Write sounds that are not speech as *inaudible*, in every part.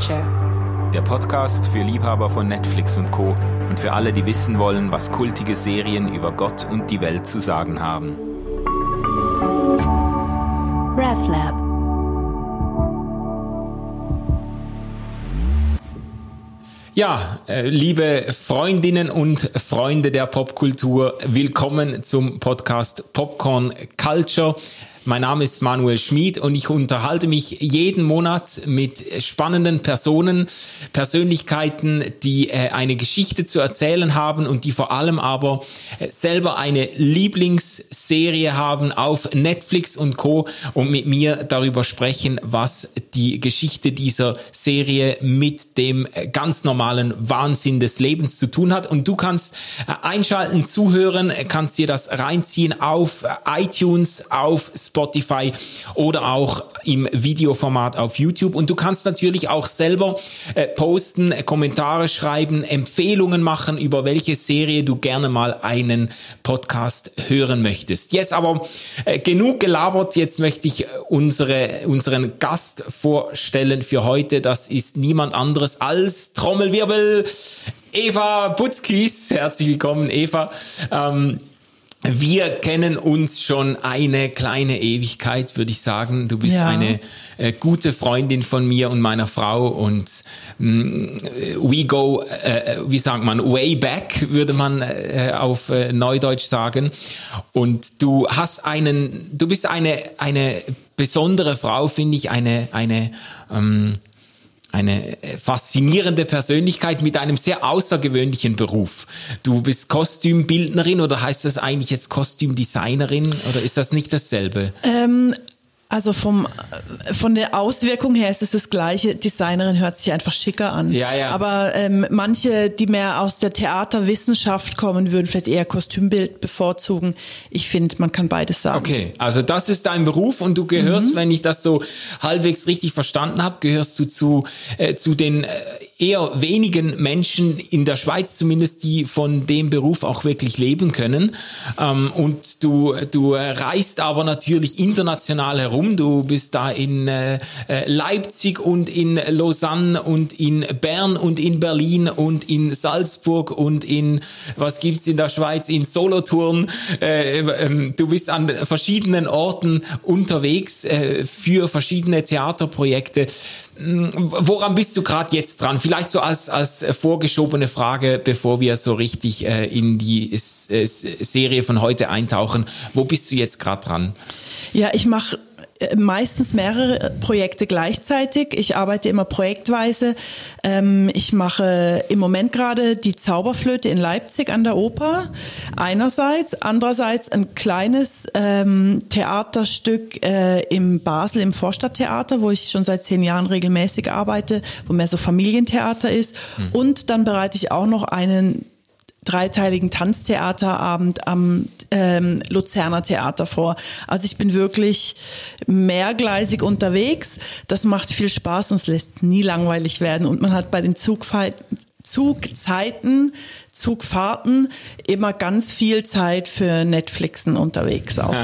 Culture. Der Podcast für Liebhaber von Netflix und Co. und für alle, die wissen wollen, was kultige Serien über Gott und die Welt zu sagen haben. RevLab. Ja, äh, liebe Freundinnen und Freunde der Popkultur, willkommen zum Podcast Popcorn Culture. Mein Name ist Manuel Schmid und ich unterhalte mich jeden Monat mit spannenden Personen, Persönlichkeiten, die äh, eine Geschichte zu erzählen haben und die vor allem aber äh, selber eine Lieblingsserie haben auf Netflix und Co. und mit mir darüber sprechen, was die Geschichte dieser Serie mit dem äh, ganz normalen Wahnsinn des Lebens zu tun hat. Und du kannst einschalten, zuhören, kannst dir das reinziehen auf iTunes, auf Spotify oder auch im Videoformat auf YouTube. Und du kannst natürlich auch selber äh, posten, äh, Kommentare schreiben, Empfehlungen machen, über welche Serie du gerne mal einen Podcast hören möchtest. Jetzt aber äh, genug gelabert. Jetzt möchte ich äh, unsere, unseren Gast vorstellen für heute. Das ist niemand anderes als Trommelwirbel. Eva Butzkis, herzlich willkommen, Eva. Ähm, wir kennen uns schon eine kleine Ewigkeit, würde ich sagen. Du bist ja. eine äh, gute Freundin von mir und meiner Frau und mm, we go, äh, wie sagt man, way back, würde man äh, auf äh, Neudeutsch sagen. Und du hast einen, du bist eine, eine besondere Frau, finde ich, eine, eine, ähm, eine äh, faszinierende Persönlichkeit mit einem sehr außergewöhnlichen Beruf. Du bist Kostümbildnerin oder heißt das eigentlich jetzt Kostümdesignerin oder ist das nicht dasselbe? Ähm, also vom, von der Auswirkung her ist es das gleiche. Designerin hört sich einfach schicker an. Ja, ja. Aber ähm, manche, die mehr aus der Theaterwissenschaft kommen, würden vielleicht eher Kostümbild bevorzugen. Ich finde, man kann beides sagen. Okay, also das ist dein Beruf und du gehörst, mhm. wenn ich das so halbwegs richtig verstanden habe, gehörst du zu, äh, zu den äh, eher wenigen Menschen in der Schweiz zumindest, die von dem Beruf auch wirklich leben können. Ähm, und du, du reist aber natürlich international herum. Du bist da in äh, äh, Leipzig und in Lausanne und in Bern und in Berlin und in Salzburg und in, was gibt's in der Schweiz, in Solothurn. Äh, ähm, du bist an verschiedenen Orten unterwegs äh, für verschiedene Theaterprojekte. Hm, woran bist du gerade jetzt dran? Vielleicht so als, als vorgeschobene Frage, bevor wir so richtig äh, in die S S Serie von heute eintauchen. Wo bist du jetzt gerade dran? Ja, ich mache meistens mehrere Projekte gleichzeitig. Ich arbeite immer projektweise. Ähm, ich mache im Moment gerade die Zauberflöte in Leipzig an der Oper einerseits, andererseits ein kleines ähm, Theaterstück äh, im Basel im Vorstadttheater, wo ich schon seit zehn Jahren regelmäßig arbeite, wo mehr so Familientheater ist. Hm. Und dann bereite ich auch noch einen dreiteiligen Tanztheaterabend am ähm, Luzerner Theater vor. Also ich bin wirklich mehrgleisig unterwegs. Das macht viel Spaß und es lässt nie langweilig werden. Und man hat bei den Zugzeiten Zugfahrten immer ganz viel Zeit für Netflixen unterwegs auch.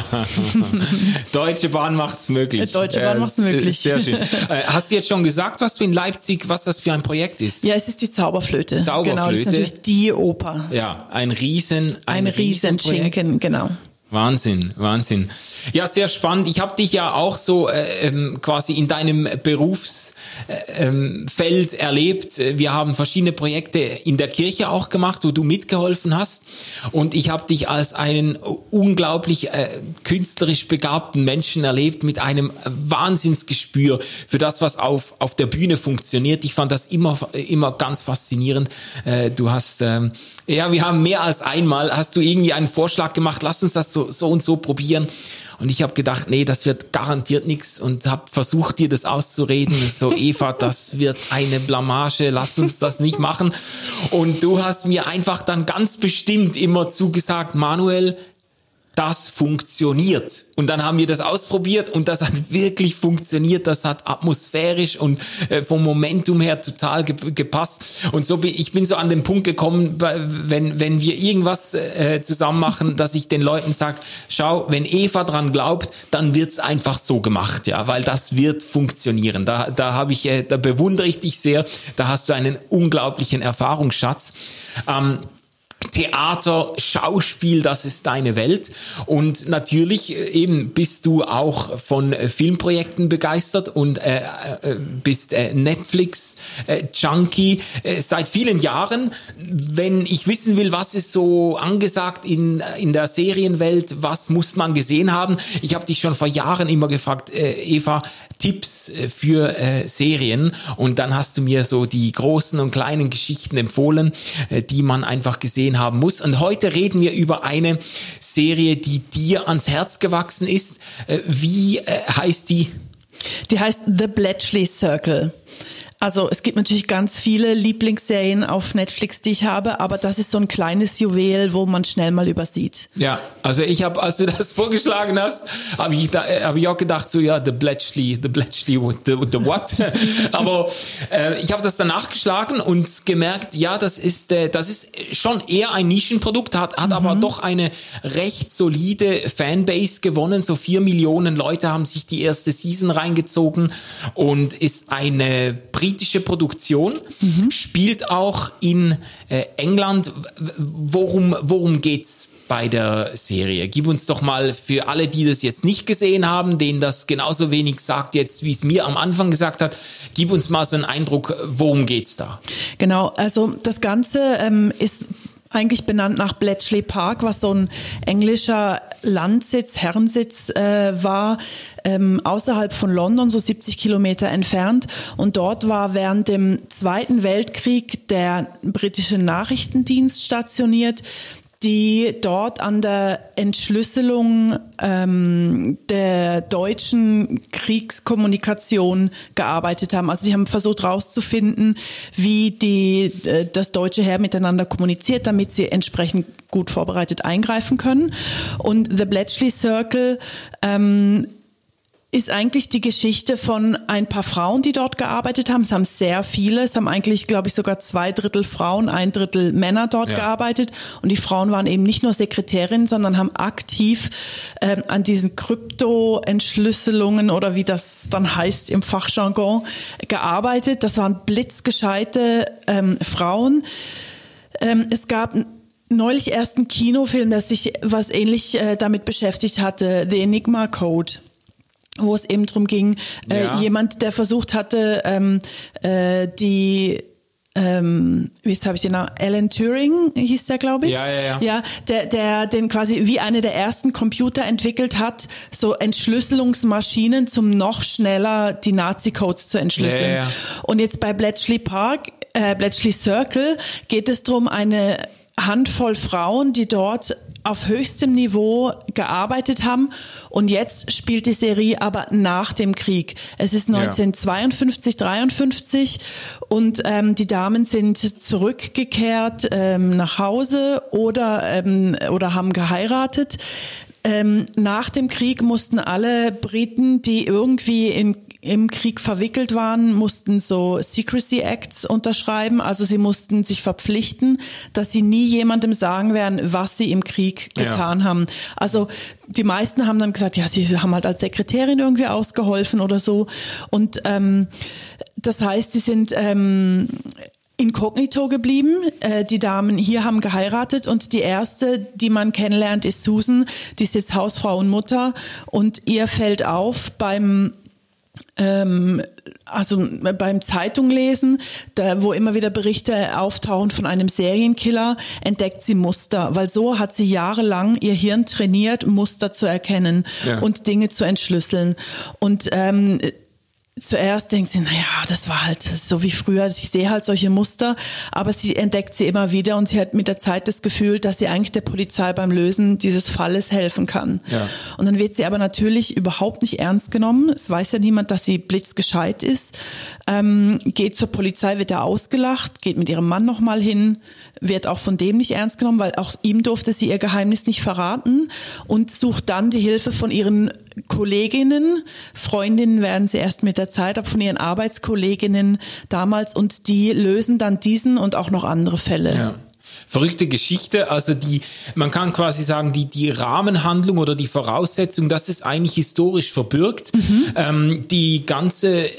*laughs* Deutsche Bahn macht's möglich. Deutsche Bahn macht's möglich. Sehr schön. *laughs* Äh, hast du jetzt schon gesagt, was du in Leipzig, was das für ein Projekt ist? Ja, es ist die Zauberflöte. Zauberflöte. Genau, das ist natürlich die Oper. Ja, ein Riesen, ein, ein Riesen Schinken, genau. Wahnsinn, Wahnsinn. Ja, sehr spannend. Ich habe dich ja auch so äh, ähm, quasi in deinem Berufs ähm, Feld erlebt. Wir haben verschiedene Projekte in der Kirche auch gemacht, wo du mitgeholfen hast. Und ich habe dich als einen unglaublich äh, künstlerisch begabten Menschen erlebt mit einem Wahnsinnsgespür für das, was auf, auf der Bühne funktioniert. Ich fand das immer, immer ganz faszinierend. Äh, du hast, ähm, ja, wir haben mehr als einmal, hast du irgendwie einen Vorschlag gemacht, lass uns das so, so und so probieren. Und ich habe gedacht, nee, das wird garantiert nichts und habe versucht, dir das auszureden. So, Eva, das wird eine Blamage, lass uns das nicht machen. Und du hast mir einfach dann ganz bestimmt immer zugesagt, Manuel, das funktioniert. Und dann haben wir das ausprobiert und das hat wirklich funktioniert. Das hat atmosphärisch und äh, vom Momentum her total ge gepasst. Und so bin ich bin so an den Punkt gekommen, wenn, wenn wir irgendwas äh, zusammen machen, dass ich den Leuten sage, schau, wenn Eva dran glaubt, dann wird's einfach so gemacht, ja, weil das wird funktionieren. Da, da habe ich, äh, da bewundere ich dich sehr. Da hast du einen unglaublichen Erfahrungsschatz. Ähm, Theater, Schauspiel, das ist deine Welt. Und natürlich äh, eben bist du auch von äh, Filmprojekten begeistert und äh, äh, bist äh, Netflix-Junkie äh, seit vielen Jahren. Wenn ich wissen will, was ist so angesagt in, in der Serienwelt, was muss man gesehen haben? Ich habe dich schon vor Jahren immer gefragt, Eva, Tipps für Serien. Und dann hast du mir so die großen und kleinen Geschichten empfohlen, die man einfach gesehen haben muss. Und heute reden wir über eine Serie, die dir ans Herz gewachsen ist. Äh, wie äh, heißt die? Die heißt The Bletchley Circle. Also es gibt natürlich ganz viele Lieblingsserien auf Netflix, die ich habe, aber das ist so ein kleines Juwel, wo man schnell mal übersieht. Ja, also ich habe, als du das *laughs* vorgeschlagen hast, habe ich, da, äh, hab ich auch gedacht, so ja, The Bletchley, The Bletchley, the, the what? *laughs* aber äh, ich habe das dann nachgeschlagen und gemerkt, ja, das ist, äh, das ist schon eher ein Nischenprodukt, hat, hat mhm. aber doch eine recht solide Fanbase gewonnen. So vier Millionen Leute haben sich die erste Season reingezogen und ist eine britische Produktion, mhm. spielt auch in äh, England. Worum, worum geht's bei der Serie. Gib uns doch mal für alle, die das jetzt nicht gesehen haben, denen das genauso wenig sagt jetzt, wie es mir am Anfang gesagt hat, gib uns mal so einen Eindruck, worum geht's da? Genau, also das Ganze ähm, ist eigentlich benannt nach Bletchley Park, was so ein englischer Landsitz, Herrensitz äh, war, ähm, außerhalb von London, so 70 Kilometer entfernt. Und dort war während dem Zweiten Weltkrieg der britische Nachrichtendienst stationiert, die dort an der Entschlüsselung ähm, der deutschen Kriegskommunikation gearbeitet haben. Also sie haben versucht herauszufinden, wie die, äh, das deutsche Heer miteinander kommuniziert, damit sie entsprechend gut vorbereitet eingreifen können. Und The Bletchley Circle ähm, ist eigentlich die Geschichte von ein paar Frauen, die dort gearbeitet haben. Es haben sehr viele, es haben eigentlich, glaube ich, sogar zwei Drittel Frauen, ein Drittel Männer dort ja. gearbeitet. Und die Frauen waren eben nicht nur Sekretärinnen, sondern haben aktiv ähm, an diesen Krypto-Entschlüsselungen oder wie das dann heißt im Fachjargon gearbeitet. Das waren blitzgescheite ähm, Frauen. Ähm, es gab neulich erst einen Kinofilm, der sich was ähnlich äh, damit beschäftigt hatte, The Enigma Code wo es eben drum ging, äh, ja. jemand, der versucht hatte, ähm, äh, die ähm, wie habe ich den Namen? Alan Turing hieß der, glaube ich. Ja, ja, ja. Ja, der, der den quasi wie eine der ersten Computer entwickelt hat, so Entschlüsselungsmaschinen, zum noch schneller die Nazi-Codes zu entschlüsseln. Ja, ja, ja. Und jetzt bei Bletchley Park, äh, Bletchley Circle geht es darum, eine Handvoll Frauen, die dort auf höchstem Niveau gearbeitet haben. Und jetzt spielt die Serie aber nach dem Krieg. Es ist 1952, ja. 53 und ähm, die Damen sind zurückgekehrt ähm, nach Hause oder, ähm, oder haben geheiratet. Ähm, nach dem Krieg mussten alle Briten, die irgendwie in im Krieg verwickelt waren, mussten so Secrecy Acts unterschreiben. Also sie mussten sich verpflichten, dass sie nie jemandem sagen werden, was sie im Krieg getan ja. haben. Also die meisten haben dann gesagt, ja, sie haben halt als Sekretärin irgendwie ausgeholfen oder so. Und ähm, das heißt, sie sind ähm, inkognito geblieben. Äh, die Damen hier haben geheiratet und die erste, die man kennenlernt, ist Susan. Die ist jetzt Hausfrau und Mutter und ihr fällt auf beim ähm, also beim Zeitunglesen, da, wo immer wieder Berichte auftauchen von einem Serienkiller, entdeckt sie Muster, weil so hat sie jahrelang ihr Hirn trainiert, Muster zu erkennen ja. und Dinge zu entschlüsseln. Und ähm, zuerst denkt sie, naja, das war halt so wie früher, ich sehe halt solche Muster, aber sie entdeckt sie immer wieder und sie hat mit der Zeit das Gefühl, dass sie eigentlich der Polizei beim Lösen dieses Falles helfen kann. Ja. Und dann wird sie aber natürlich überhaupt nicht ernst genommen. Es weiß ja niemand, dass sie blitzgescheit ist. Ähm, geht zur Polizei, wird er ausgelacht, geht mit ihrem Mann nochmal hin, wird auch von dem nicht ernst genommen, weil auch ihm durfte sie ihr Geheimnis nicht verraten und sucht dann die Hilfe von ihren Kolleginnen, Freundinnen werden sie erst mit der Zeit, aber von ihren Arbeitskolleginnen damals und die lösen dann diesen und auch noch andere Fälle. Ja verrückte Geschichte. Also die, man kann quasi sagen, die, die Rahmenhandlung oder die Voraussetzung, das ist eigentlich historisch verbürgt. Mhm. Ähm, die ganze äh,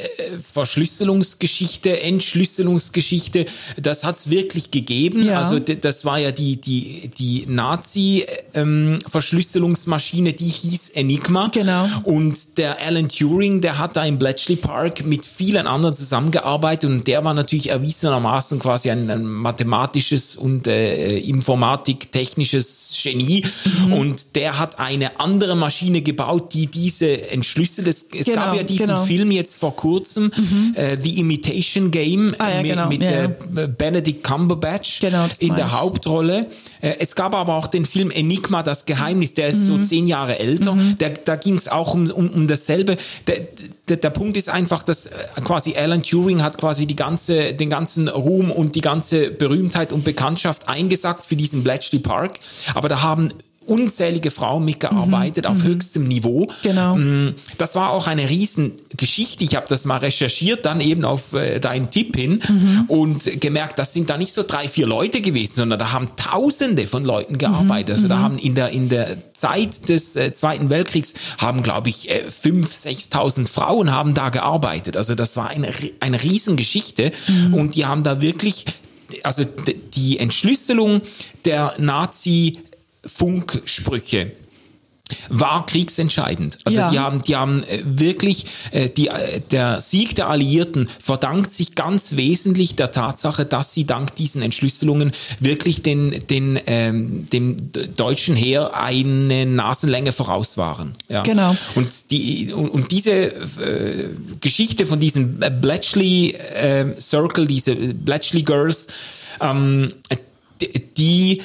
Verschlüsselungsgeschichte, Entschlüsselungsgeschichte, das hat es wirklich gegeben. Ja. Also das war ja die, die, die Nazi-Verschlüsselungsmaschine, ähm, die hieß Enigma. Genau. Und der Alan Turing, der hat da im Bletchley Park mit vielen anderen zusammengearbeitet und der war natürlich erwiesenermaßen quasi ein, ein mathematisches und äh, äh, Informatik, technisches Genie mhm. und der hat eine andere Maschine gebaut, die diese entschlüsselt. Es, es genau, gab ja diesen genau. Film jetzt vor kurzem, mhm. äh, The Imitation Game ah, ja, mit, genau. mit ja, äh, Benedict Cumberbatch genau, in der Hauptrolle. Äh, es gab aber auch den Film Enigma, das Geheimnis, der ist mhm. so zehn Jahre älter. Mhm. Der, da ging es auch um, um, um dasselbe. Der, der, der Punkt ist einfach, dass äh, quasi Alan Turing hat quasi die ganze, den ganzen Ruhm und die ganze Berühmtheit und Bekanntschaft eingesackt für diesen Bletchley Park. Aber da haben unzählige Frauen mitgearbeitet mhm, auf mhm. höchstem Niveau. Genau. Mm, das war auch eine Riesengeschichte. Ich habe das mal recherchiert, dann eben auf äh, deinen Tipp hin mhm. und gemerkt, das sind da nicht so drei, vier Leute gewesen, sondern da haben Tausende von Leuten gearbeitet. Also da mhm. haben in der in der Zeit des äh, Zweiten Weltkriegs haben, glaube ich, äh, fünf, sechstausend Frauen haben da gearbeitet. Also das war eine eine Riesengeschichte mhm. und die haben da wirklich also die Entschlüsselung der Nazi Funksprüche war kriegsentscheidend. Also ja. die haben, die haben äh, wirklich äh, die, äh, der Sieg der Alliierten verdankt sich ganz wesentlich der Tatsache, dass sie dank diesen Entschlüsselungen wirklich den, den ähm, dem deutschen Heer eine Nasenlänge voraus waren. Ja. Genau. Und die und, und diese äh, Geschichte von diesem Bletchley äh, Circle, diese Bletchley Girls, ähm, die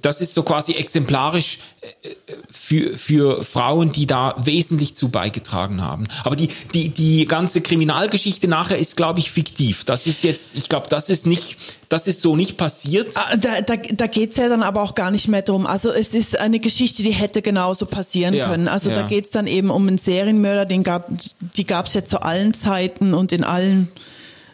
das ist so quasi exemplarisch äh, für, für Frauen, die da wesentlich zu beigetragen haben. Aber die, die, die ganze Kriminalgeschichte nachher ist, glaube ich, fiktiv. Das ist jetzt, ich glaube, das ist nicht, das ist so nicht passiert. Ah, da, da, da geht ja dann aber auch gar nicht mehr drum. Also es ist eine Geschichte, die hätte genauso passieren ja, können. Also ja. da geht es dann eben um einen Serienmörder, den gab, die gab es ja zu allen Zeiten und in allen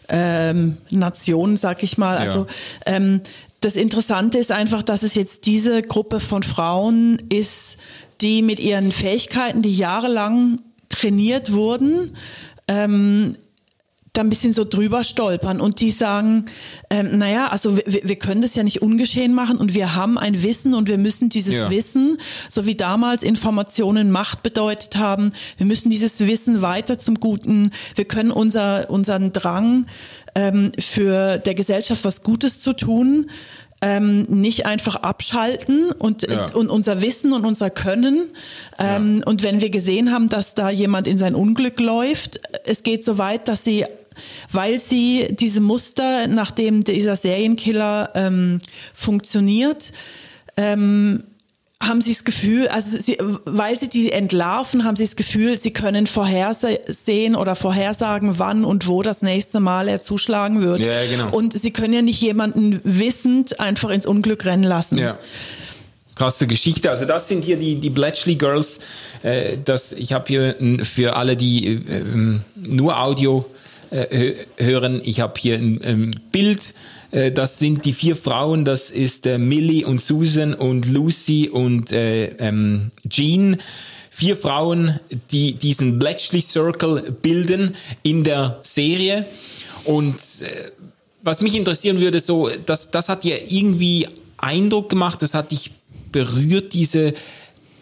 ähm, Nationen, sag ich mal. Also ja. ähm, das Interessante ist einfach, dass es jetzt diese Gruppe von Frauen ist, die mit ihren Fähigkeiten, die jahrelang trainiert wurden, ähm, da ein bisschen so drüber stolpern und die sagen, ähm, naja, also wir, wir können das ja nicht ungeschehen machen und wir haben ein Wissen und wir müssen dieses ja. Wissen, so wie damals Informationen Macht bedeutet haben, wir müssen dieses Wissen weiter zum Guten, wir können unser, unseren Drang ähm, für der Gesellschaft was Gutes zu tun, ähm, nicht einfach abschalten und, ja. und unser Wissen und unser Können. Ähm, ja. Und wenn wir gesehen haben, dass da jemand in sein Unglück läuft, es geht so weit, dass sie weil sie diese Muster, nachdem dieser Serienkiller ähm, funktioniert, ähm, haben sie das Gefühl, also sie, weil sie die entlarven, haben sie das Gefühl, sie können vorhersehen oder vorhersagen, wann und wo das nächste Mal er zuschlagen wird. Ja, genau. Und sie können ja nicht jemanden wissend einfach ins Unglück rennen lassen. Ja. Krasse Geschichte. Also das sind hier die, die Bletchley Girls. Äh, das, ich habe hier für alle, die äh, nur Audio hören, ich habe hier ein, Bild äh, das sind die vier Frauen, das ist äh, Millie und Susan und Lucy und äh, ähm, Jean. Vier Frauen, die diesen Bletchley Circle bilden in der Serie. Und äh, was mich interessieren würde, so, das, das hat ja irgendwie Eindruck gemacht, das hat dich berührt, diese,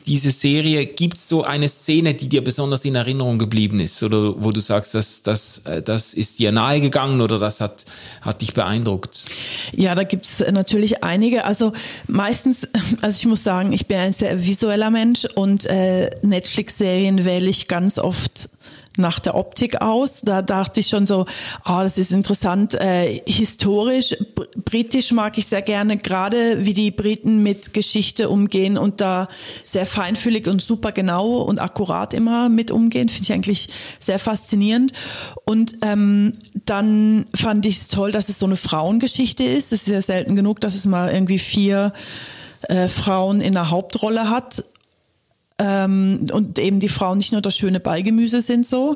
diese Serie, gibt es so eine Szene, die dir besonders in Erinnerung geblieben ist oder wo du sagst, das, das, äh, das ist dir nahegegangen oder das hat, hat dich beeindruckt? Ja, da gibt es natürlich einige. Also meistens, *laughs* also ich muss sagen, ich bin ein sehr visueller Mensch und äh, Netflix-Serien wähle ich ganz oft nach der Optik aus. Da dachte ich schon so, ah, oh, das ist interessant. Äh, historisch, britisch mag ich sehr gerne, gerade wie die Briten mit Geschichte umgehen und da sehr feinfühlig und super genau und akkurat immer mit umgehen, finde ich eigentlich sehr faszinierend. Und ähm, dann fand ich es toll, dass es so eine Frauengeschichte ist. Es ist ja selten genug, dass es mal irgendwie vier äh, Frauen in der Hauptrolle hat ähm, und eben die Frauen nicht nur das schöne Beigemüse sind so.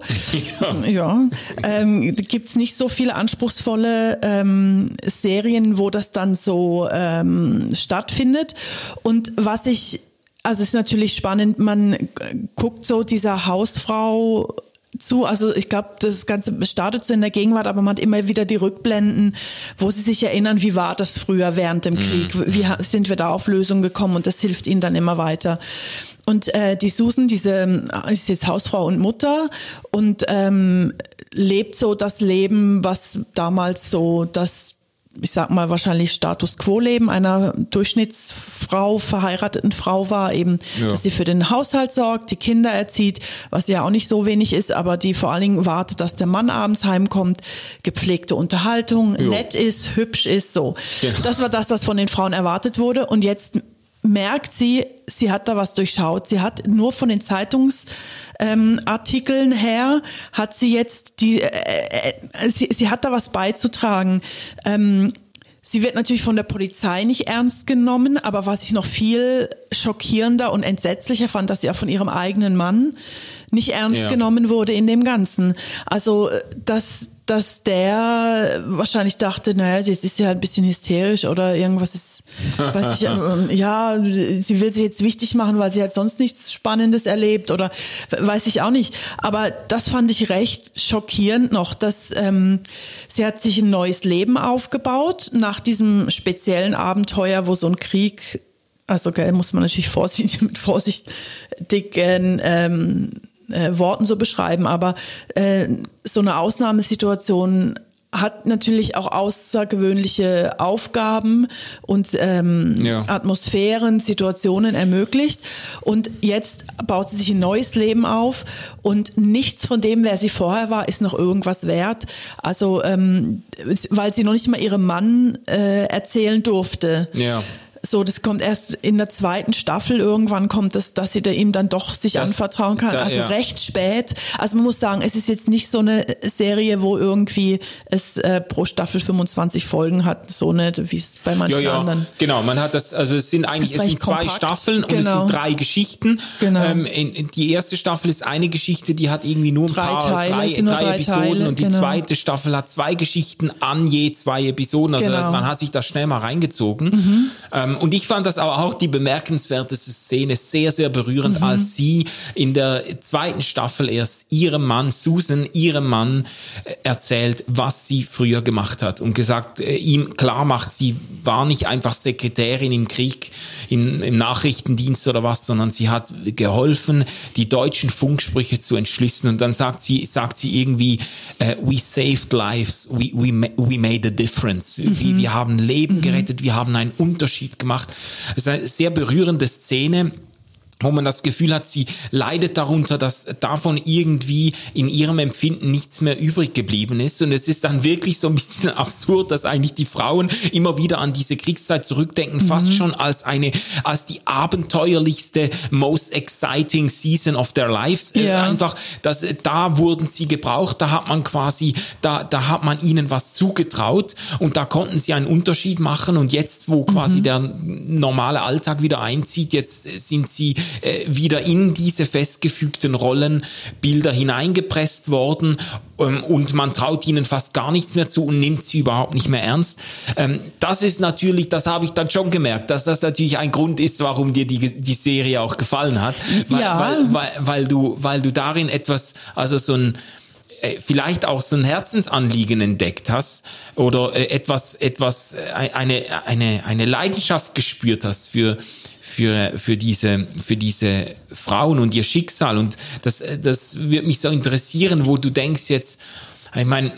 Ja. *laughs* ja. Ähm, Gibt es nicht so viele anspruchsvolle ähm, Serien, wo das dann so ähm, stattfindet. Und was ich, also es ist natürlich spannend, man guckt so dieser Hausfrau zu. Also ich glaube, das Ganze startet so in der Gegenwart, aber man hat immer wieder die Rückblenden, wo sie sich erinnern, wie war das früher während dem Krieg, mhm. wie sind wir da auf Lösungen gekommen und das hilft ihnen dann immer weiter. Und äh, die Susan, diese ist jetzt Hausfrau und Mutter und ähm, lebt so das Leben, was damals so das ich sag mal wahrscheinlich Status Quo Leben einer Durchschnittsfrau, verheirateten Frau war, eben, ja. dass sie für den Haushalt sorgt, die Kinder erzieht, was ja auch nicht so wenig ist, aber die vor allen Dingen wartet, dass der Mann abends heimkommt, gepflegte Unterhaltung, jo. nett ist, hübsch ist, so. Ja. Das war das, was von den Frauen erwartet wurde und jetzt merkt sie, sie hat da was durchschaut. Sie hat nur von den Zeitungsartikeln ähm, her, hat sie jetzt die, äh, äh, sie, sie hat da was beizutragen. Ähm, sie wird natürlich von der Polizei nicht ernst genommen, aber was ich noch viel schockierender und entsetzlicher fand, dass sie auch von ihrem eigenen Mann nicht ernst ja. genommen wurde in dem Ganzen. Also, dass, dass der wahrscheinlich dachte, naja, sie ist ja ein bisschen hysterisch oder irgendwas ist, weiß ich, *laughs* ähm, ja, sie will sich jetzt wichtig machen, weil sie halt sonst nichts Spannendes erlebt oder weiß ich auch nicht. Aber das fand ich recht schockierend noch, dass ähm, sie hat sich ein neues Leben aufgebaut nach diesem speziellen Abenteuer, wo so ein Krieg also gell, muss man natürlich *laughs* vorsichtig mit vorsichtigen ähm, äh, Worten so beschreiben, aber äh, so eine Ausnahmesituation hat natürlich auch außergewöhnliche Aufgaben und ähm, ja. Atmosphären, Situationen ermöglicht. Und jetzt baut sie sich ein neues Leben auf und nichts von dem, wer sie vorher war, ist noch irgendwas wert. Also ähm, weil sie noch nicht mal ihrem Mann äh, erzählen durfte. Ja so, das kommt erst in der zweiten Staffel irgendwann kommt das, dass sie da ihm dann doch sich das, anvertrauen kann. Da, also ja. recht spät. Also man muss sagen, es ist jetzt nicht so eine Serie, wo irgendwie es äh, pro Staffel 25 Folgen hat, so nicht, wie es bei manchen ja, ja. anderen. Genau, man hat das, also es sind eigentlich, es sind zwei kompakt. Staffeln genau. und es sind genau. drei Geschichten. Genau. Ähm, in, in die erste Staffel ist eine Geschichte, die hat irgendwie nur ein drei paar, Teile, drei, drei, drei Episoden Teile, und die genau. zweite Staffel hat zwei Geschichten an je zwei Episoden. Also genau. man hat sich da schnell mal reingezogen. Mhm. Ähm, ähm, und ich fand das aber auch die bemerkenswerteste Szene sehr, sehr berührend, mhm. als sie in der zweiten Staffel erst ihrem Mann, Susan, ihrem Mann äh, erzählt, was sie früher gemacht hat und gesagt, äh, ihm klar macht, sie war nicht einfach Sekretärin im Krieg, in, im Nachrichtendienst oder was, sondern sie hat geholfen, die deutschen Funksprüche zu entschlüsseln. Und dann sagt sie, sagt sie irgendwie, uh, we saved lives, we, we, we made a difference. Mhm. Wir, wir haben Leben mhm. gerettet, wir haben einen Unterschied gemacht. Es ist eine sehr berührende Szene wo man das Gefühl hat, sie leidet darunter, dass davon irgendwie in ihrem Empfinden nichts mehr übrig geblieben ist. Und es ist dann wirklich so ein bisschen *laughs* absurd, dass eigentlich die Frauen immer wieder an diese Kriegszeit zurückdenken, mhm. fast schon als eine, als die abenteuerlichste, most exciting season of their lives. Äh, ja. Äh, einfach, dass da wurden sie gebraucht, da hat man quasi, da, da hat man ihnen was zugetraut und da konnten sie einen Unterschied machen. Und jetzt, wo quasi mhm. der normale Alltag wieder einzieht, jetzt sind sie äh, wieder in diese festgefügten Rollenbilder hineingepresst worden ähm, und man traut ihnen fast gar nichts mehr zu und nimmt sie überhaupt nicht mehr ernst. Ähm, das ist natürlich, das habe ich dann schon gemerkt, dass das natürlich ein Grund ist, warum dir die, die Serie auch gefallen hat. Weil, ja. weil, weil, weil, du, weil du darin etwas, also so ein, äh, vielleicht auch so ein Herzensanliegen entdeckt hast oder äh, etwas, etwas, eine, eine, eine Leidenschaft gespürt hast für, für, für, diese, für diese Frauen und ihr Schicksal. Und das, das wird mich so interessieren, wo du denkst jetzt, ich meine,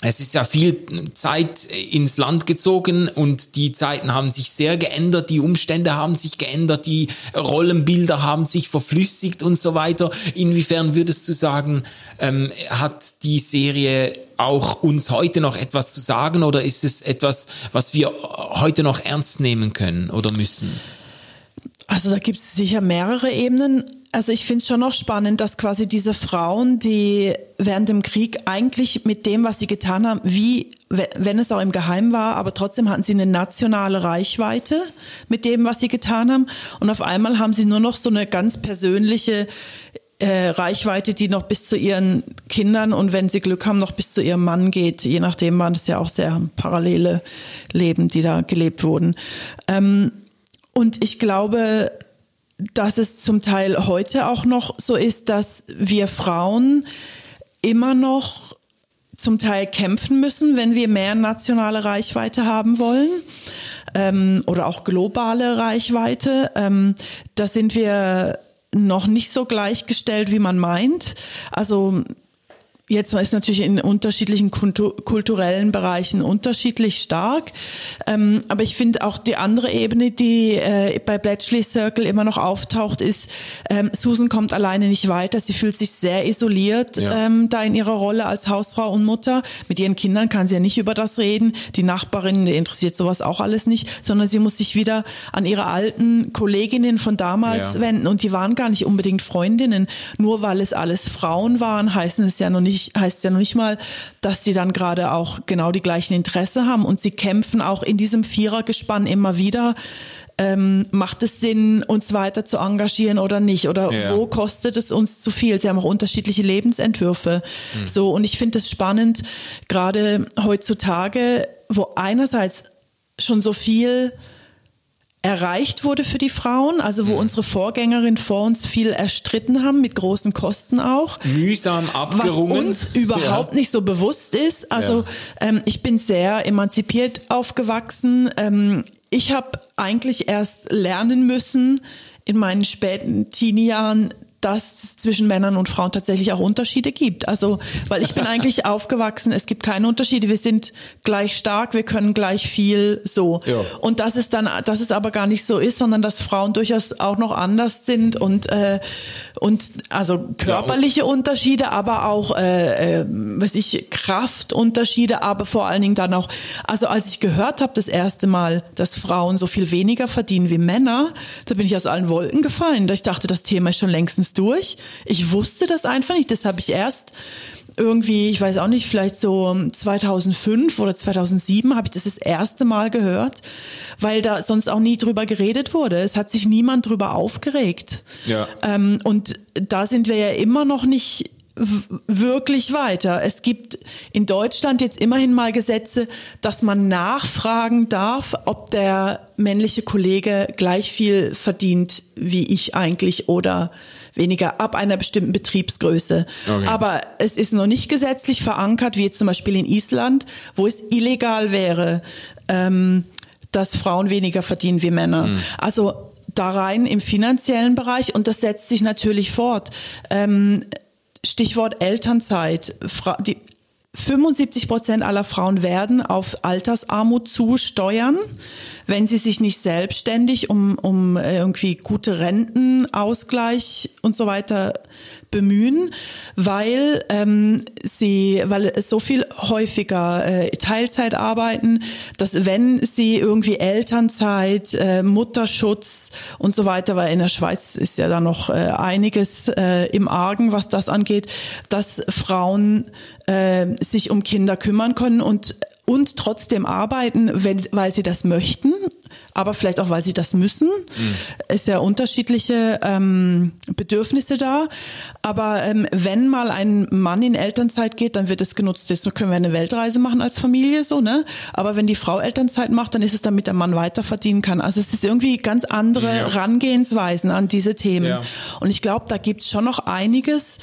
es ist ja viel Zeit ins Land gezogen und die Zeiten haben sich sehr geändert, die Umstände haben sich geändert, die Rollenbilder haben sich verflüssigt und so weiter. Inwiefern würdest du sagen, ähm, hat die Serie auch uns heute noch etwas zu sagen oder ist es etwas, was wir heute noch ernst nehmen können oder müssen? Also da gibt es sicher mehrere Ebenen. Also ich finde es schon noch spannend, dass quasi diese Frauen, die während dem Krieg eigentlich mit dem, was sie getan haben, wie wenn es auch im Geheim war, aber trotzdem hatten sie eine nationale Reichweite mit dem, was sie getan haben. Und auf einmal haben sie nur noch so eine ganz persönliche äh, Reichweite, die noch bis zu ihren Kindern und wenn sie Glück haben, noch bis zu ihrem Mann geht. Je nachdem waren das ja auch sehr parallele Leben, die da gelebt wurden. Ähm, und ich glaube, dass es zum Teil heute auch noch so ist, dass wir Frauen immer noch zum Teil kämpfen müssen, wenn wir mehr nationale Reichweite haben wollen ähm, oder auch globale Reichweite. Ähm, da sind wir noch nicht so gleichgestellt, wie man meint. Also Jetzt ist natürlich in unterschiedlichen kulturellen Bereichen unterschiedlich stark. Ähm, aber ich finde auch die andere Ebene, die äh, bei Bletchley Circle immer noch auftaucht, ist, ähm, Susan kommt alleine nicht weiter. Sie fühlt sich sehr isoliert ja. ähm, da in ihrer Rolle als Hausfrau und Mutter. Mit ihren Kindern kann sie ja nicht über das reden. Die Nachbarin die interessiert sowas auch alles nicht, sondern sie muss sich wieder an ihre alten Kolleginnen von damals ja. wenden. Und die waren gar nicht unbedingt Freundinnen. Nur weil es alles Frauen waren, heißen es ja noch nicht, nicht, heißt ja noch nicht mal, dass die dann gerade auch genau die gleichen Interesse haben und sie kämpfen auch in diesem Vierergespann immer wieder. Ähm, macht es Sinn, uns weiter zu engagieren oder nicht? Oder ja. wo kostet es uns zu viel? Sie haben auch unterschiedliche Lebensentwürfe. Mhm. So, und ich finde es spannend, gerade heutzutage, wo einerseits schon so viel erreicht wurde für die Frauen, also wo mhm. unsere Vorgängerin vor uns viel erstritten haben, mit großen Kosten auch. Mühsam abgerungen. Was uns überhaupt ja. nicht so bewusst ist. Also ja. ähm, ich bin sehr emanzipiert aufgewachsen. Ähm, ich habe eigentlich erst lernen müssen in meinen späten Teenie-Jahren, dass es zwischen Männern und Frauen tatsächlich auch Unterschiede gibt. Also, weil ich bin *laughs* eigentlich aufgewachsen, es gibt keine Unterschiede, wir sind gleich stark, wir können gleich viel so. Ja. Und dass es dann, dass es aber gar nicht so ist, sondern dass Frauen durchaus auch noch anders sind und äh, und also körperliche ja, Unterschiede, aber auch äh, äh, was ich Kraftunterschiede, aber vor allen Dingen dann auch, also als ich gehört habe das erste Mal, dass Frauen so viel weniger verdienen wie Männer, da bin ich aus allen Wolken gefallen. Ich dachte, das Thema ist schon längstens ganz durch. Ich wusste das einfach nicht. Das habe ich erst irgendwie, ich weiß auch nicht, vielleicht so 2005 oder 2007 habe ich das das erste Mal gehört, weil da sonst auch nie drüber geredet wurde. Es hat sich niemand drüber aufgeregt. Ja. Ähm, und da sind wir ja immer noch nicht wirklich weiter. Es gibt in Deutschland jetzt immerhin mal Gesetze, dass man nachfragen darf, ob der männliche Kollege gleich viel verdient wie ich eigentlich oder weniger ab einer bestimmten Betriebsgröße. Okay. Aber es ist noch nicht gesetzlich verankert, wie jetzt zum Beispiel in Island, wo es illegal wäre, ähm, dass Frauen weniger verdienen wie Männer. Mhm. Also da rein im finanziellen Bereich und das setzt sich natürlich fort. Ähm, Stichwort Elternzeit. Fra die 75 Prozent aller Frauen werden auf Altersarmut zusteuern wenn sie sich nicht selbstständig um, um äh, irgendwie gute Rentenausgleich und so weiter bemühen, weil ähm, sie, weil so viel häufiger äh, Teilzeit arbeiten, dass wenn sie irgendwie Elternzeit, äh, Mutterschutz und so weiter, weil in der Schweiz ist ja da noch äh, einiges äh, im Argen, was das angeht, dass Frauen äh, sich um Kinder kümmern können und und trotzdem arbeiten, wenn, weil sie das möchten, aber vielleicht auch, weil sie das müssen. Mhm. Ist ja unterschiedliche ähm, Bedürfnisse da. Aber ähm, wenn mal ein Mann in Elternzeit geht, dann wird es genutzt. Jetzt können wir eine Weltreise machen als Familie, so ne. Aber wenn die Frau Elternzeit macht, dann ist es, damit der Mann weiter verdienen kann. Also es ist irgendwie ganz andere ja. Rangehensweisen an diese Themen. Ja. Und ich glaube, da gibt's schon noch einiges,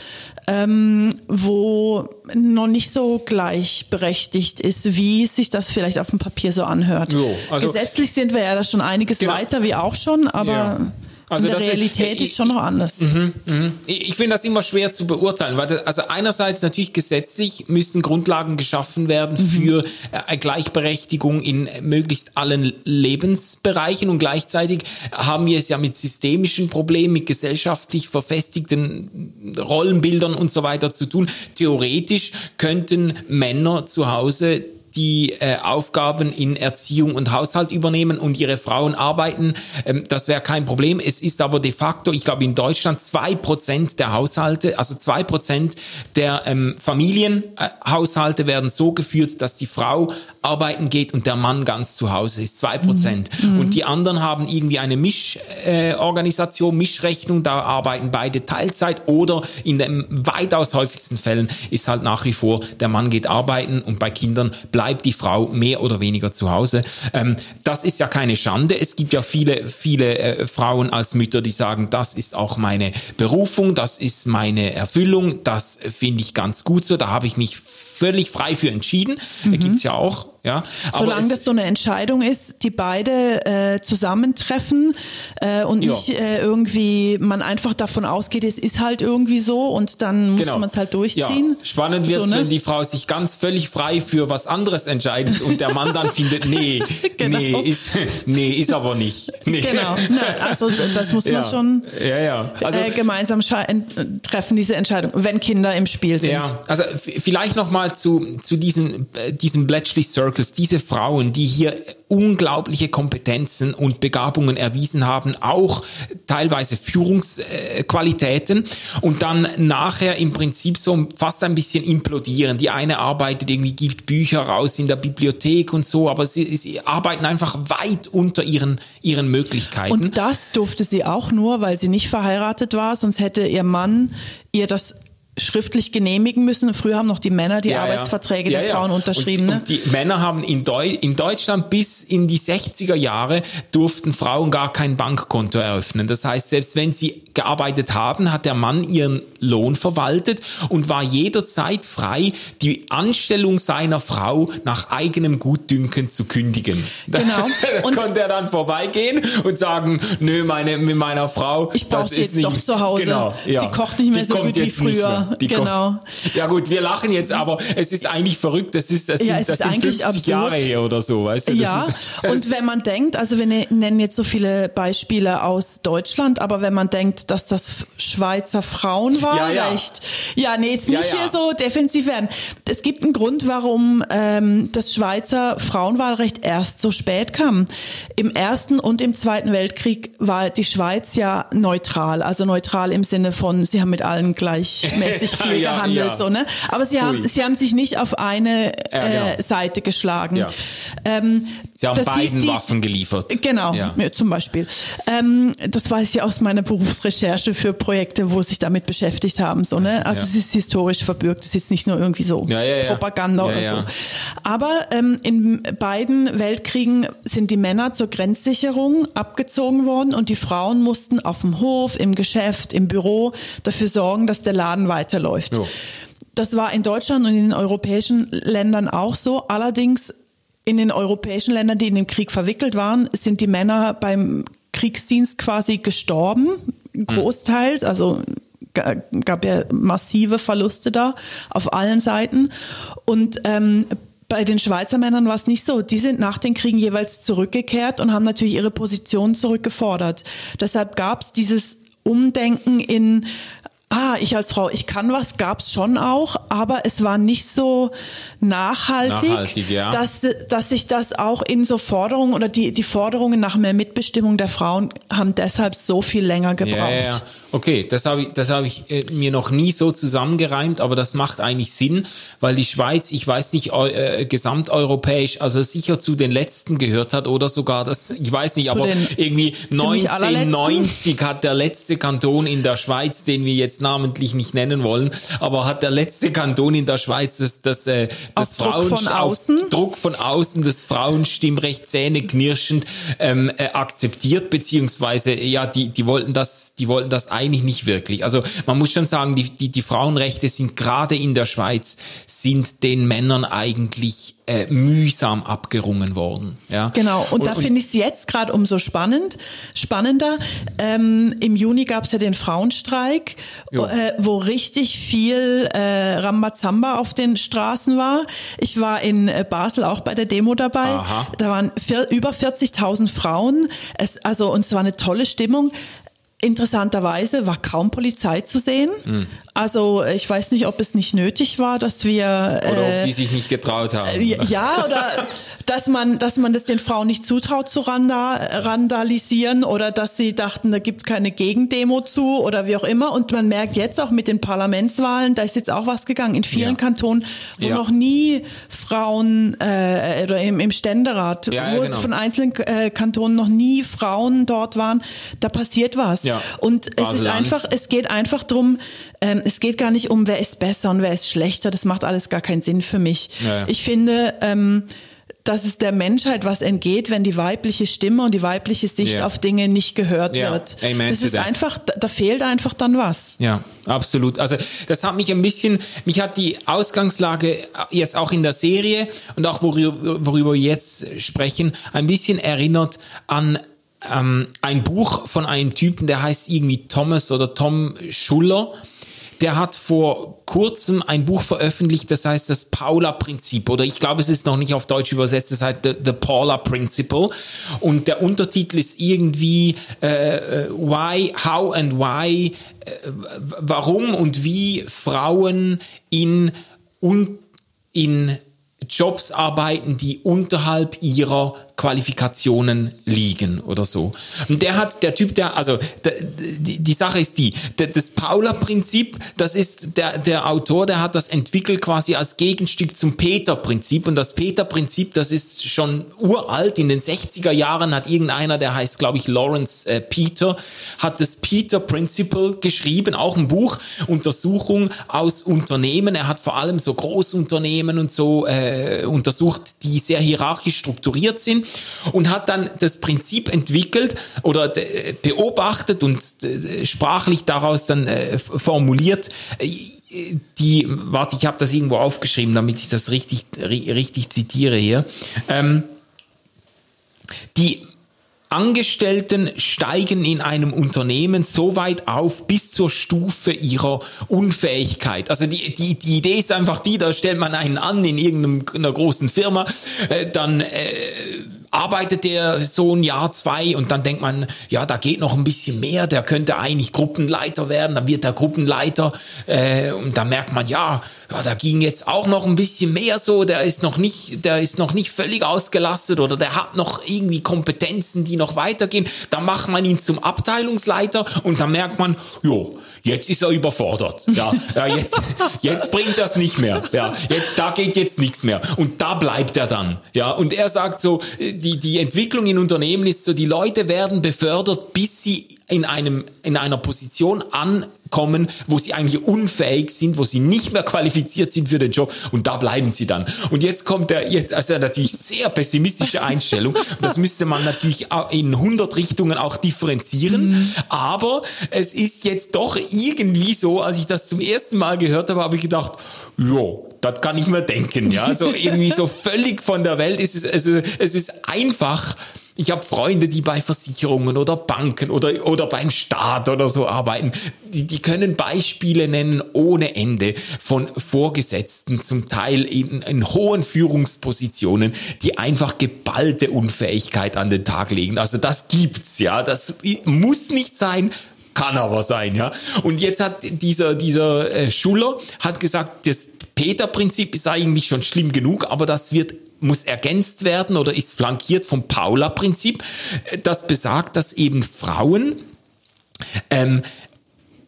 ähm, wo noch nicht so gleichberechtigt ist, wie sich das vielleicht auf dem Papier so anhört. Jo, also Gesetzlich sind wir ja da schon einiges genau. weiter, wie auch schon, aber. Ja. Also In der Realität äh, ist schon noch anders. Mh, mh. Ich finde das immer schwer zu beurteilen, weil das, also einerseits natürlich gesetzlich müssen Grundlagen geschaffen werden mhm. für äh, Gleichberechtigung in möglichst allen Lebensbereichen und gleichzeitig haben wir es ja mit systemischen Problemen, mit gesellschaftlich verfestigten Rollenbildern und so weiter zu tun. Theoretisch könnten Männer zu Hause die äh, Aufgaben in Erziehung und Haushalt übernehmen und ihre Frauen arbeiten. Ähm, das wäre kein Problem. Es ist aber de facto, ich glaube in Deutschland zwei Prozent der Haushalte, also zwei Prozent der ähm, Familienhaushalte äh, werden so geführt, dass die Frau arbeiten geht und der Mann ganz zu Hause ist. Zwei Prozent. Mhm. Und die anderen haben irgendwie eine Mischorganisation, äh, Mischrechnung. Da arbeiten beide Teilzeit oder in den weitaus häufigsten Fällen ist halt nach wie vor der Mann geht arbeiten und bei Kindern bleibt bleibt die Frau mehr oder weniger zu Hause. Ähm, das ist ja keine Schande. Es gibt ja viele, viele äh, Frauen als Mütter, die sagen, das ist auch meine Berufung, das ist meine Erfüllung, das finde ich ganz gut so, da habe ich mich völlig frei für entschieden. Mhm. Gibt es ja auch ja, Solange das so eine Entscheidung ist, die beide äh, zusammentreffen äh, und ja. nicht äh, irgendwie man einfach davon ausgeht, es ist halt irgendwie so und dann muss genau. man es halt durchziehen. Ja. Spannend wird es, so, ne? wenn die Frau sich ganz völlig frei für was anderes entscheidet und der Mann dann findet, *laughs* nee, genau. nee, ist, *laughs* nee, ist aber nicht. Nee. Genau, Na, also das muss man ja. schon ja. Also, äh, gemeinsam treffen, diese Entscheidung, wenn Kinder im Spiel sind. Ja, also vielleicht nochmal zu, zu diesen, äh, diesem Bletchley Circle Circles, diese Frauen, die hier unglaubliche Kompetenzen und Begabungen erwiesen haben, auch teilweise Führungsqualitäten und dann nachher im Prinzip so fast ein bisschen implodieren. Die eine arbeitet irgendwie, gibt Bücher raus in der Bibliothek und so, aber sie, sie arbeiten einfach weit unter ihren, ihren Möglichkeiten. Und das durfte sie auch nur, weil sie nicht verheiratet war, sonst hätte ihr Mann ihr das schriftlich genehmigen müssen. Früher haben noch die Männer die ja, Arbeitsverträge ja. der ja, Frauen unterschrieben. Und, ne? und die Männer haben in, Deu in Deutschland bis in die 60er Jahre durften Frauen gar kein Bankkonto eröffnen. Das heißt, selbst wenn sie gearbeitet haben, hat der Mann ihren Lohn verwaltet und war jederzeit frei, die Anstellung seiner Frau nach eigenem Gutdünken zu kündigen. *laughs* Genau. da *laughs* und konnte er dann vorbeigehen und sagen, nö, meine, mit meiner Frau. Ich brauche sie jetzt nicht, doch zu Hause. Genau, Sie kocht nicht mehr die so gut wie früher. *laughs* Die genau. Ja gut, wir lachen jetzt, aber es ist eigentlich verrückt. Das ist, das ja, sind, das sind 50 absurd. Jahre her oder so, weißt du? ja, ist, und wenn man denkt, also wir ne-, nennen jetzt so viele Beispiele aus Deutschland, aber wenn man denkt, dass das Schweizer Frauenwahlrecht, ja, ja. ja nee, jetzt nicht ja, hier so defensiv werden. Es gibt einen Grund, warum ähm, das Schweizer Frauenwahlrecht erst so spät kam. Im Ersten und im Zweiten Weltkrieg war die Schweiz ja neutral, also neutral im Sinne von, sie haben mit allen gleichmäßig *laughs* sich *laughs* viel ja, gehandelt, ja. so, ne? Aber sie haben, sie haben sich nicht auf eine ja, genau. äh, Seite geschlagen. Ähm, sie haben beiden die, Waffen geliefert. Genau, zum Beispiel. Ähm, das weiß ich aus meiner Berufsrecherche für Projekte, wo sich damit beschäftigt haben, so, ne? Also es ist historisch verbürgt, es ist nicht nur irgendwie so Propaganda oder so. Aber ähm, in beiden Weltkriegen sind die Männer zur Grenzsicherung abgezogen worden und die Frauen mussten auf dem Hof, im Geschäft, im Büro dafür sorgen, dass der Laden weiter weiterläuft. Jo. Das war in Deutschland und in den europäischen Ländern auch so. Allerdings in den europäischen Ländern, die in den Krieg verwickelt waren, sind die Männer beim Kriegsdienst quasi gestorben, großteils. Also gab ja massive Verluste da auf allen Seiten. Und ähm, bei den Schweizer Männern war es nicht so. Die sind nach den Kriegen jeweils zurückgekehrt und haben natürlich ihre Position zurückgefordert. Deshalb gab es dieses Umdenken in ah, ich als Frau, ich kann was, gab's schon auch, aber es war nicht so nachhaltig, nachhaltig ja. dass, dass sich das auch in so Forderungen oder die, die Forderungen nach mehr Mitbestimmung der Frauen haben deshalb so viel länger gebraucht. Ja, ja. Okay, das habe ich, das hab ich äh, mir noch nie so zusammengereimt, aber das macht eigentlich Sinn, weil die Schweiz, ich weiß nicht, äh, gesamteuropäisch, also sicher zu den letzten gehört hat oder sogar das, ich weiß nicht, zu aber irgendwie 1990 hat der letzte Kanton in der Schweiz, den wir jetzt jetzt namentlich nicht nennen wollen, aber hat der letzte Kanton in der Schweiz das, das, äh, das Auf Druck von außen? Druck von außen das Frauenstimmrecht zähneknirschend ähm, äh, akzeptiert, beziehungsweise ja, die, die wollten das, die wollten das eigentlich nicht wirklich. Also man muss schon sagen, die, die, die Frauenrechte sind gerade in der Schweiz, sind den Männern eigentlich äh, mühsam abgerungen worden. Ja? Genau, und, und da finde ich es jetzt gerade umso spannend, spannender. Ähm, Im Juni gab es ja den Frauenstreik, äh, wo richtig viel äh, Rambazamba auf den Straßen war. Ich war in äh, Basel auch bei der Demo dabei. Aha. Da waren vier, über 40.000 Frauen. Es, also, und es war eine tolle Stimmung. Interessanterweise war kaum Polizei zu sehen. Mhm. Also ich weiß nicht, ob es nicht nötig war, dass wir oder ob die sich nicht getraut haben. Äh, ja, oder *laughs* dass man, dass man das den Frauen nicht zutraut zu randa, randalisieren oder dass sie dachten, da gibt es keine Gegendemo zu oder wie auch immer. Und man merkt jetzt auch mit den Parlamentswahlen, da ist jetzt auch was gegangen in vielen ja. Kantonen, wo ja. noch nie Frauen äh, oder im, im Ständerat, ja, wo genau. von einzelnen äh, Kantonen noch nie Frauen dort waren, da passiert was. Ja. Und es ist einfach, es geht einfach drum. ähm, es geht gar nicht um, wer ist besser und wer ist schlechter. Das macht alles gar keinen Sinn für mich. Ich finde, ähm, dass es der Menschheit was entgeht, wenn die weibliche Stimme und die weibliche Sicht yeah. auf Dinge nicht gehört yeah. wird. Amen das ist that. einfach, da fehlt einfach dann was. Ja, absolut. Also das hat mich ein bisschen, mich hat die Ausgangslage jetzt auch in der Serie und auch worüber, worüber wir jetzt sprechen, ein bisschen erinnert an ähm, ein Buch von einem Typen, der heißt irgendwie Thomas oder Tom Schuller. Der hat vor kurzem ein Buch veröffentlicht, das heißt das Paula-Prinzip. Oder ich glaube, es ist noch nicht auf Deutsch übersetzt, das heißt The, The Paula Principle. Und der Untertitel ist irgendwie äh, Why, How and Why, äh, warum und wie Frauen in, un, in Jobs arbeiten, die unterhalb ihrer Qualifikationen liegen oder so. Und der hat, der Typ, der, also der, die, die Sache ist die, der, das Paula-Prinzip, das ist der, der Autor, der hat das entwickelt quasi als Gegenstück zum Peter-Prinzip. Und das Peter-Prinzip, das ist schon uralt. In den 60er Jahren hat irgendeiner, der heißt, glaube ich, Lawrence äh, Peter, hat das Peter-Principle geschrieben, auch ein Buch, Untersuchung aus Unternehmen. Er hat vor allem so Großunternehmen und so äh, untersucht, die sehr hierarchisch strukturiert sind und hat dann das Prinzip entwickelt oder beobachtet und äh, sprachlich daraus dann äh, formuliert. Die, warte, ich habe das irgendwo aufgeschrieben, damit ich das richtig, richtig zitiere hier. Ähm, die Angestellten steigen in einem Unternehmen so weit auf bis zur Stufe ihrer Unfähigkeit. Also die, die, die Idee ist einfach die, da stellt man einen an in irgendeiner großen Firma, äh, dann äh, arbeitet der so ein Jahr, zwei und dann denkt man, ja, da geht noch ein bisschen mehr, der könnte eigentlich Gruppenleiter werden, dann wird der Gruppenleiter äh, und dann merkt man, ja, ja, da ging jetzt auch noch ein bisschen mehr so, der ist noch nicht, der ist noch nicht völlig ausgelastet oder der hat noch irgendwie Kompetenzen, die noch weitergehen. Dann macht man ihn zum Abteilungsleiter und dann merkt man, jo, jetzt ist er überfordert. Ja, ja jetzt, jetzt bringt das nicht mehr. Ja, jetzt, da geht jetzt nichts mehr. Und da bleibt er dann. Ja, und er sagt so, die, die Entwicklung in Unternehmen ist so, die Leute werden befördert, bis sie in einem, in einer Position an kommen, wo sie eigentlich unfähig sind, wo sie nicht mehr qualifiziert sind für den Job und da bleiben sie dann. Und jetzt kommt er jetzt, also natürlich sehr pessimistische Einstellung. Das müsste man natürlich in 100 Richtungen auch differenzieren. Mhm. Aber es ist jetzt doch irgendwie so, als ich das zum ersten Mal gehört habe, habe ich gedacht, ja, das kann ich mir denken, ja. So *laughs* irgendwie so völlig von der Welt ist es, also es ist einfach, ich habe Freunde, die bei Versicherungen oder Banken oder, oder beim Staat oder so arbeiten. Die, die können Beispiele nennen ohne Ende von Vorgesetzten, zum Teil in, in hohen Führungspositionen, die einfach geballte Unfähigkeit an den Tag legen. Also das gibt's, ja. Das muss nicht sein, kann aber sein, ja. Und jetzt hat dieser, dieser äh, Schuller hat gesagt, das Peter-Prinzip ist eigentlich schon schlimm genug, aber das wird muss ergänzt werden oder ist flankiert vom Paula-Prinzip, das besagt, dass eben Frauen ähm,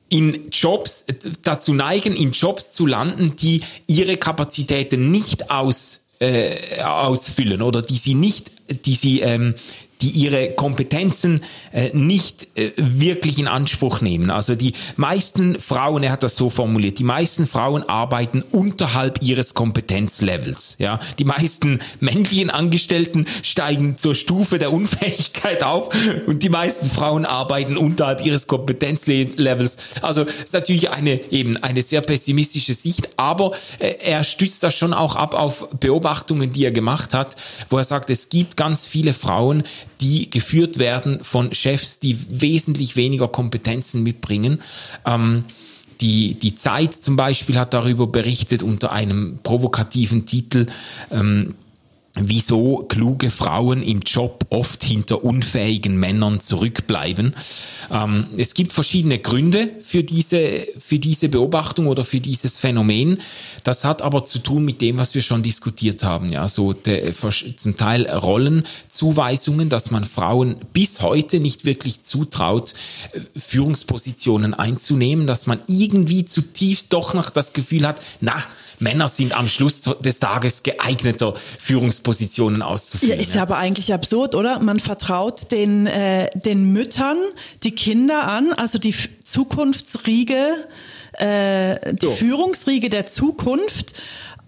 in Jobs dazu neigen, in Jobs zu landen, die ihre Kapazitäten nicht aus, äh, ausfüllen oder die sie nicht, die sie, ähm, die ihre Kompetenzen äh, nicht äh, wirklich in Anspruch nehmen. Also die meisten Frauen, er hat das so formuliert, die meisten Frauen arbeiten unterhalb ihres Kompetenzlevels. Ja, die meisten männlichen Angestellten steigen zur Stufe der Unfähigkeit auf und die meisten Frauen arbeiten unterhalb ihres Kompetenzlevels. Also ist natürlich eine eben eine sehr pessimistische Sicht, aber äh, er stützt das schon auch ab auf Beobachtungen, die er gemacht hat, wo er sagt, es gibt ganz viele Frauen, die geführt werden von Chefs, die wesentlich weniger Kompetenzen mitbringen. Ähm, die, die Zeit zum Beispiel hat darüber berichtet unter einem provokativen Titel. Ähm, wieso kluge Frauen im Job oft hinter unfähigen Männern zurückbleiben. Ähm, es gibt verschiedene Gründe für diese, für diese Beobachtung oder für dieses Phänomen. Das hat aber zu tun mit dem, was wir schon diskutiert haben. Ja, so der, zum Teil Rollenzuweisungen, dass man Frauen bis heute nicht wirklich zutraut, äh, Führungspositionen einzunehmen, dass man irgendwie zutiefst doch noch das Gefühl hat, na, Männer sind am Schluss des Tages geeigneter, Führungspositionen auszuführen. Ja, ist ja, aber eigentlich absurd, oder? Man vertraut den, äh, den Müttern die Kinder an, also die Zukunftsriege, äh, die so. Führungsriege der Zukunft.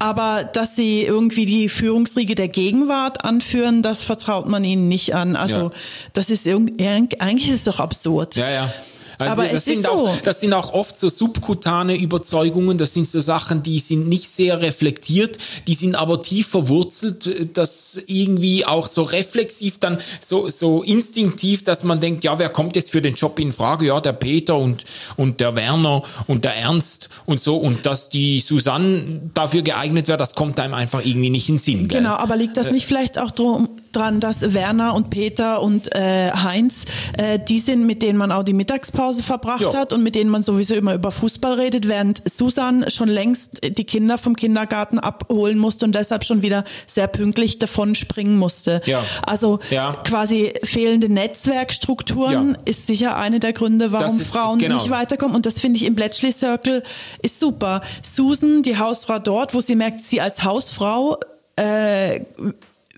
Aber dass sie irgendwie die Führungsriege der Gegenwart anführen, das vertraut man ihnen nicht an. Also ja. das ist irgendwie, eigentlich ist es doch absurd. Ja, ja. Also Aber das es sind ist auch, so. Das sind auch oft so subkutane Überzeugungen. Das sind so Sachen, die sind nicht sehr reflektiert, die sind aber tief verwurzelt, dass irgendwie auch so reflexiv dann so, so instinktiv, dass man denkt, ja, wer kommt jetzt für den Job in Frage? Ja, der Peter und, und der Werner und der Ernst und so. Und dass die Susanne dafür geeignet wäre, das kommt einem einfach irgendwie nicht in den Sinn. Gell? Genau, aber liegt das äh, nicht vielleicht auch drum, dran, dass Werner und Peter und äh, Heinz, äh, die sind, mit denen man auch die Mittagspause verbracht jo. hat und mit denen man sowieso immer über Fußball redet, während Susan schon längst die Kinder vom Kindergarten abholen musste und deshalb schon wieder sehr pünktlich davon springen musste. Ja. Also ja. quasi fehlende Netzwerkstrukturen ja. ist sicher eine der Gründe, warum ist, Frauen genau. nicht weiterkommen. Und das finde ich im Bletchley Circle ist super. Susan, die Hausfrau dort, wo sie merkt, sie als Hausfrau äh,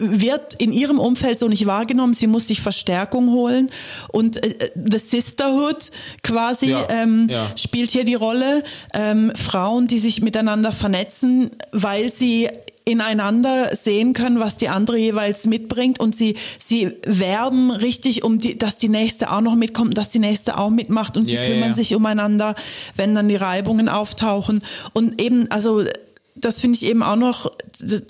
wird in ihrem Umfeld so nicht wahrgenommen. Sie muss sich Verstärkung holen. Und äh, The Sisterhood quasi ja, ähm, ja. spielt hier die Rolle. Ähm, Frauen, die sich miteinander vernetzen, weil sie ineinander sehen können, was die andere jeweils mitbringt und sie sie werben richtig um die, dass die nächste auch noch mitkommt, dass die nächste auch mitmacht und ja, sie kümmern sich umeinander, wenn dann die Reibungen auftauchen und eben also das finde ich eben auch noch das,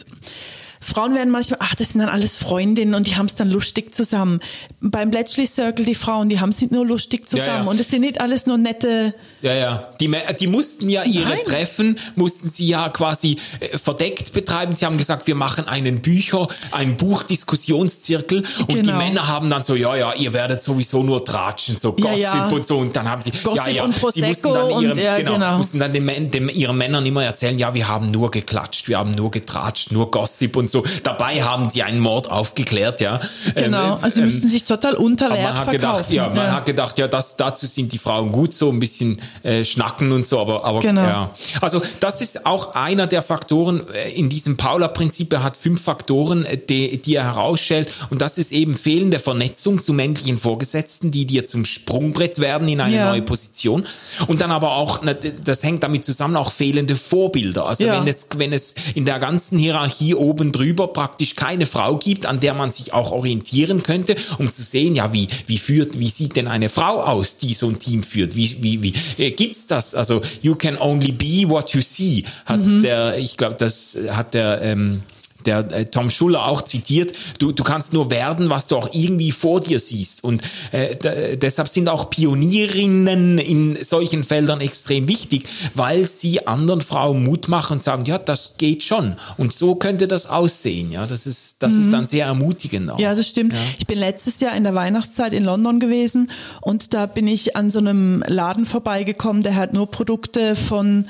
Frauen werden manchmal, ach, das sind dann alles Freundinnen und die haben es dann lustig zusammen. Beim Bletchley Circle, die Frauen, die haben es nicht nur lustig zusammen ja, ja. und es sind nicht alles nur nette. Ja, ja. Die, die mussten ja ihre Nein. Treffen, mussten sie ja quasi äh, verdeckt betreiben. Sie haben gesagt, wir machen einen Bücher, einen Buchdiskussionszirkel und genau. die Männer haben dann so, ja, ja, ihr werdet sowieso nur tratschen, so Gossip ja, und so und dann haben sie, Gossip ja, ja, und Prosecco sie mussten dann ihrem, und, ja, genau, genau. mussten dann dem, dem, ihren Männern immer erzählen, ja, wir haben nur geklatscht, wir haben nur getratscht, nur Gossip und so. Dabei haben die einen Mord aufgeklärt, ja. Genau, ähm, also sie ähm, müssten sich total unter Wert man hat verkaufen. Gedacht, ja, man ja. hat gedacht, ja, das, dazu sind die Frauen gut, so ein bisschen äh, schnacken und so, aber, aber genau. ja. Also das ist auch einer der Faktoren äh, in diesem Paula-Prinzip. Er hat fünf Faktoren, äh, die, die er herausstellt und das ist eben fehlende Vernetzung zu männlichen Vorgesetzten, die dir zum Sprungbrett werden in eine ja. neue Position und dann aber auch, das hängt damit zusammen, auch fehlende Vorbilder. Also ja. wenn es, wenn es in der ganzen Hierarchie oben drüber praktisch keine Frau gibt, an der man sich auch orientieren könnte, um zu sehen, ja, wie, wie führt, wie sieht denn eine Frau aus, die so ein Team führt? Wie, wie, wie äh, gibt's das? Also, you can only be what you see, hat mhm. der, ich glaube, das hat der, ähm, der äh, Tom Schuller auch zitiert, du, du kannst nur werden, was du auch irgendwie vor dir siehst. Und äh, deshalb sind auch Pionierinnen in solchen Feldern extrem wichtig, weil sie anderen Frauen Mut machen und sagen, ja, das geht schon. Und so könnte das aussehen. Ja, das ist, das mhm. ist dann sehr ermutigend. Auch. Ja, das stimmt. Ja. Ich bin letztes Jahr in der Weihnachtszeit in London gewesen und da bin ich an so einem Laden vorbeigekommen, der hat nur Produkte von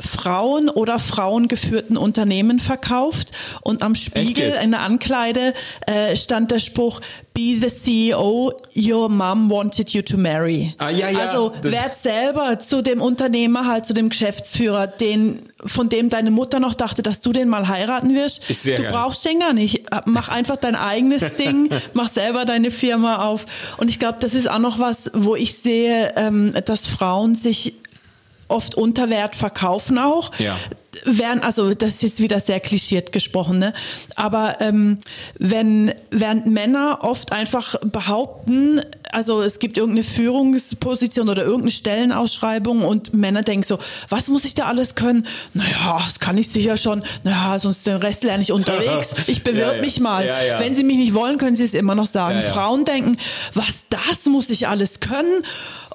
Frauen oder frauengeführten Unternehmen verkauft und am Spiegel in der Ankleide äh, stand der Spruch Be the CEO your mom wanted you to marry. Ah, ja, ja, also werd selber zu dem Unternehmer, halt zu dem Geschäftsführer, den von dem deine Mutter noch dachte, dass du den mal heiraten wirst. Du geil. brauchst den gar nicht. Mach einfach dein eigenes *laughs* Ding, mach selber deine Firma auf. Und ich glaube, das ist auch noch was, wo ich sehe, ähm, dass Frauen sich oft unter Wert verkaufen auch. Ja. Während, also das ist wieder sehr klischiert gesprochen, ne? Aber ähm, wenn während Männer oft einfach behaupten, also es gibt irgendeine Führungsposition oder irgendeine Stellenausschreibung und Männer denken so, was muss ich da alles können? Naja, das kann ich sicher schon. Naja, sonst den Rest lerne ich unterwegs. *laughs* Ich bewirb Ja, ja. mich mal. Ja. Wenn sie mich nicht wollen, können sie es immer noch sagen. Frauen denken, was das muss ich alles können?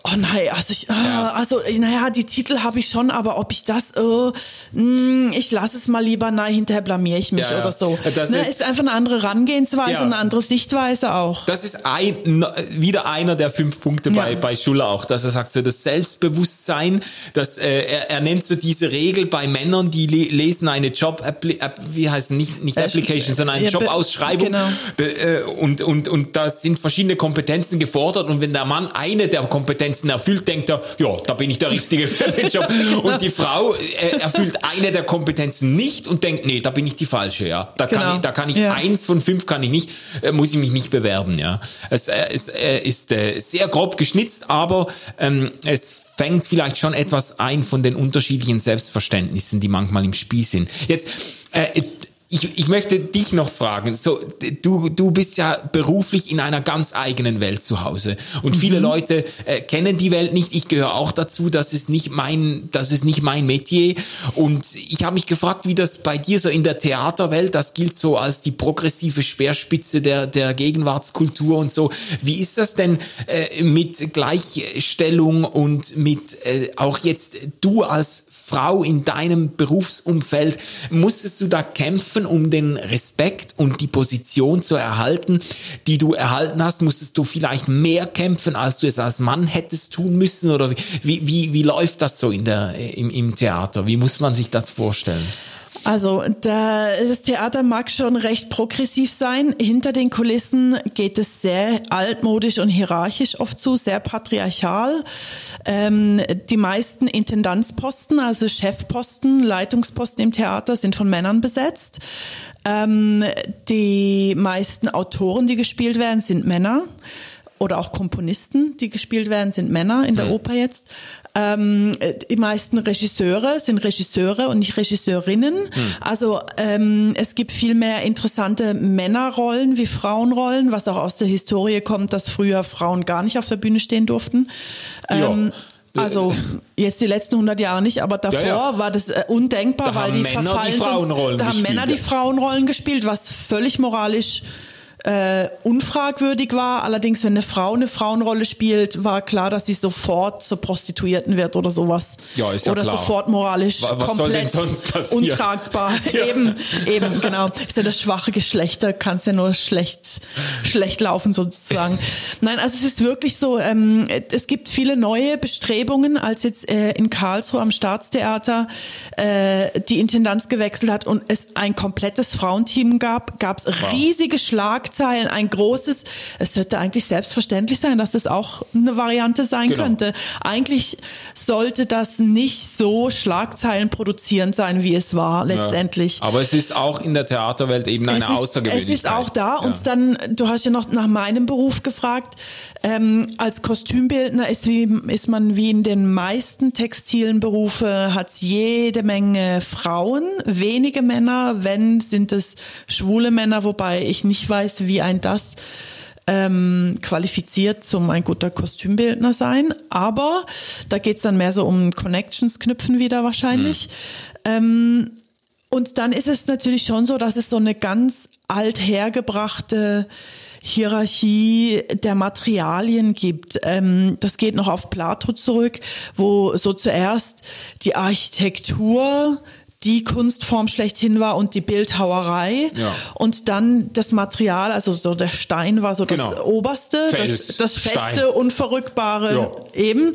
Oh nein, also ich, ah, Ja. also naja, die Titel habe ich schon, aber ob ich das, äh, mh, ich lasse es mal lieber, nein, hinterher blamier ich mich Ja, oder so. Das ne, ist- einfach eine andere Herangehensweise Ja. und eine andere Sichtweise auch. Das ist ein, wieder einer der fünf Punkte bei, bei Schuller auch, dass er sagt, so das Selbstbewusstsein, dass äh, er, er nennt so diese Regel bei Männern, die le lesen eine Job, wie heißt es, nicht, nicht Äh, Application, sondern eine Jobausschreibung genau. Be- äh, und, und, und da sind verschiedene Kompetenzen gefordert und wenn der Mann eine der Kompetenzen erfüllt, denkt er, ja, da bin ich der Richtige für den Job und die Frau äh, erfüllt eine der Kompetenzen nicht und denkt, nee, da bin ich die Falsche, ja. Da kann Genau. ich, da kann ich Ja. eins von fünf kann ich nicht, äh, muss ich mich nicht bewerben, ja. Es äh, ist, äh, ist äh, sehr grob geschnitzt, aber ähm, es fängt vielleicht schon etwas ein von den unterschiedlichen Selbstverständnissen, die manchmal im Spiel sind. Jetzt, äh, ich, ich möchte dich noch fragen, so, du, du bist ja beruflich in einer ganz eigenen Welt zu Hause. Und viele Leute äh, kennen die Welt nicht. Ich gehöre auch dazu, das ist nicht mein, das ist nicht mein Metier. Und ich habe mich gefragt, wie das bei dir so in der Theaterwelt, das gilt so als die progressive Speerspitze der, der Gegenwartskultur und so. Wie ist das denn äh, mit Gleichstellung und mit äh, auch jetzt du als Frau in deinem Berufsumfeld, musstest du da kämpfen, um den Respekt und die Position zu erhalten, die du erhalten hast? Musstest du vielleicht mehr kämpfen, als du es als Mann hättest tun müssen? Oder wie, wie, wie, läuft das so in der, im, im Theater? Wie muss man sich das vorstellen? Also da, das Theater mag schon recht progressiv sein. Hinter den Kulissen geht es sehr altmodisch und hierarchisch oft zu, sehr patriarchal. Ähm, die meisten Intendanzposten, also Chefposten, Leitungsposten im Theater sind von Männern besetzt. Ähm, die meisten Autoren, die gespielt werden, sind Männer. Oder auch Komponisten, die gespielt werden, sind Männer in der Oper jetzt. Ähm, die meisten Regisseure sind Regisseure und nicht Regisseurinnen. Also ähm, es gibt viel mehr interessante Männerrollen wie Frauenrollen, was auch aus der Historie kommt, dass früher Frauen gar nicht auf der Bühne stehen durften. Ähm, also jetzt die letzten 100 Jahre nicht, aber davor Ja, ja. war das äh, undenkbar, Da weil die Männer die verfallen sonst- Frauenrollen Da haben gespielt, Männer die. Frauenrollen gespielt, was völlig moralisch äh, unfragwürdig war. Allerdings, wenn eine Frau eine Frauenrolle spielt, war klar, dass sie sofort zur Prostituierten wird oder sowas. Ja, ist ja oder klar. sofort moralisch Wa- was komplett untragbar. *laughs* Eben, eben, genau. Ist ja das schwache Geschlechter, kann es ja nur schlecht, schlecht laufen sozusagen. Nein, also es ist wirklich so, ähm, es gibt viele neue Bestrebungen, als jetzt äh, in Karlsruhe am Staatstheater äh, die Intendanz gewechselt hat und es ein komplettes Frauenteam gab, gab es riesige Schlagzeilen, ein großes, es sollte eigentlich selbstverständlich sein, dass das auch eine Variante sein Genau. könnte. Eigentlich sollte das nicht so Schlagzeilen produzierend sein, wie es war letztendlich. Aber es ist auch in der Theaterwelt eben eine Es ist, Außergewöhnlichkeit. es ist auch da Ja. und dann, du hast ja noch nach meinem Beruf gefragt. Ähm, als Kostümbildner ist, wie, ist man wie in den meisten textilen Berufe, hat jede Menge Frauen, wenige Männer, wenn sind es schwule Männer, wobei ich nicht weiß, wie ein das ähm, qualifiziert zum ein guter Kostümbildner sein. Aber da geht's dann mehr so um Connections knüpfen wieder wahrscheinlich. Ähm, und dann ist es natürlich schon so, dass es so eine ganz althergebrachte Hierarchie der Materialien gibt. Ähm, das geht noch auf Plato zurück, wo so zuerst die Architektur die Kunstform schlechthin war und die Bildhauerei. Ja. Und dann das Material, also so der Stein war so Genau. das Oberste, Fels, das, das Stein. Feste, Unverrückbare Ja. eben.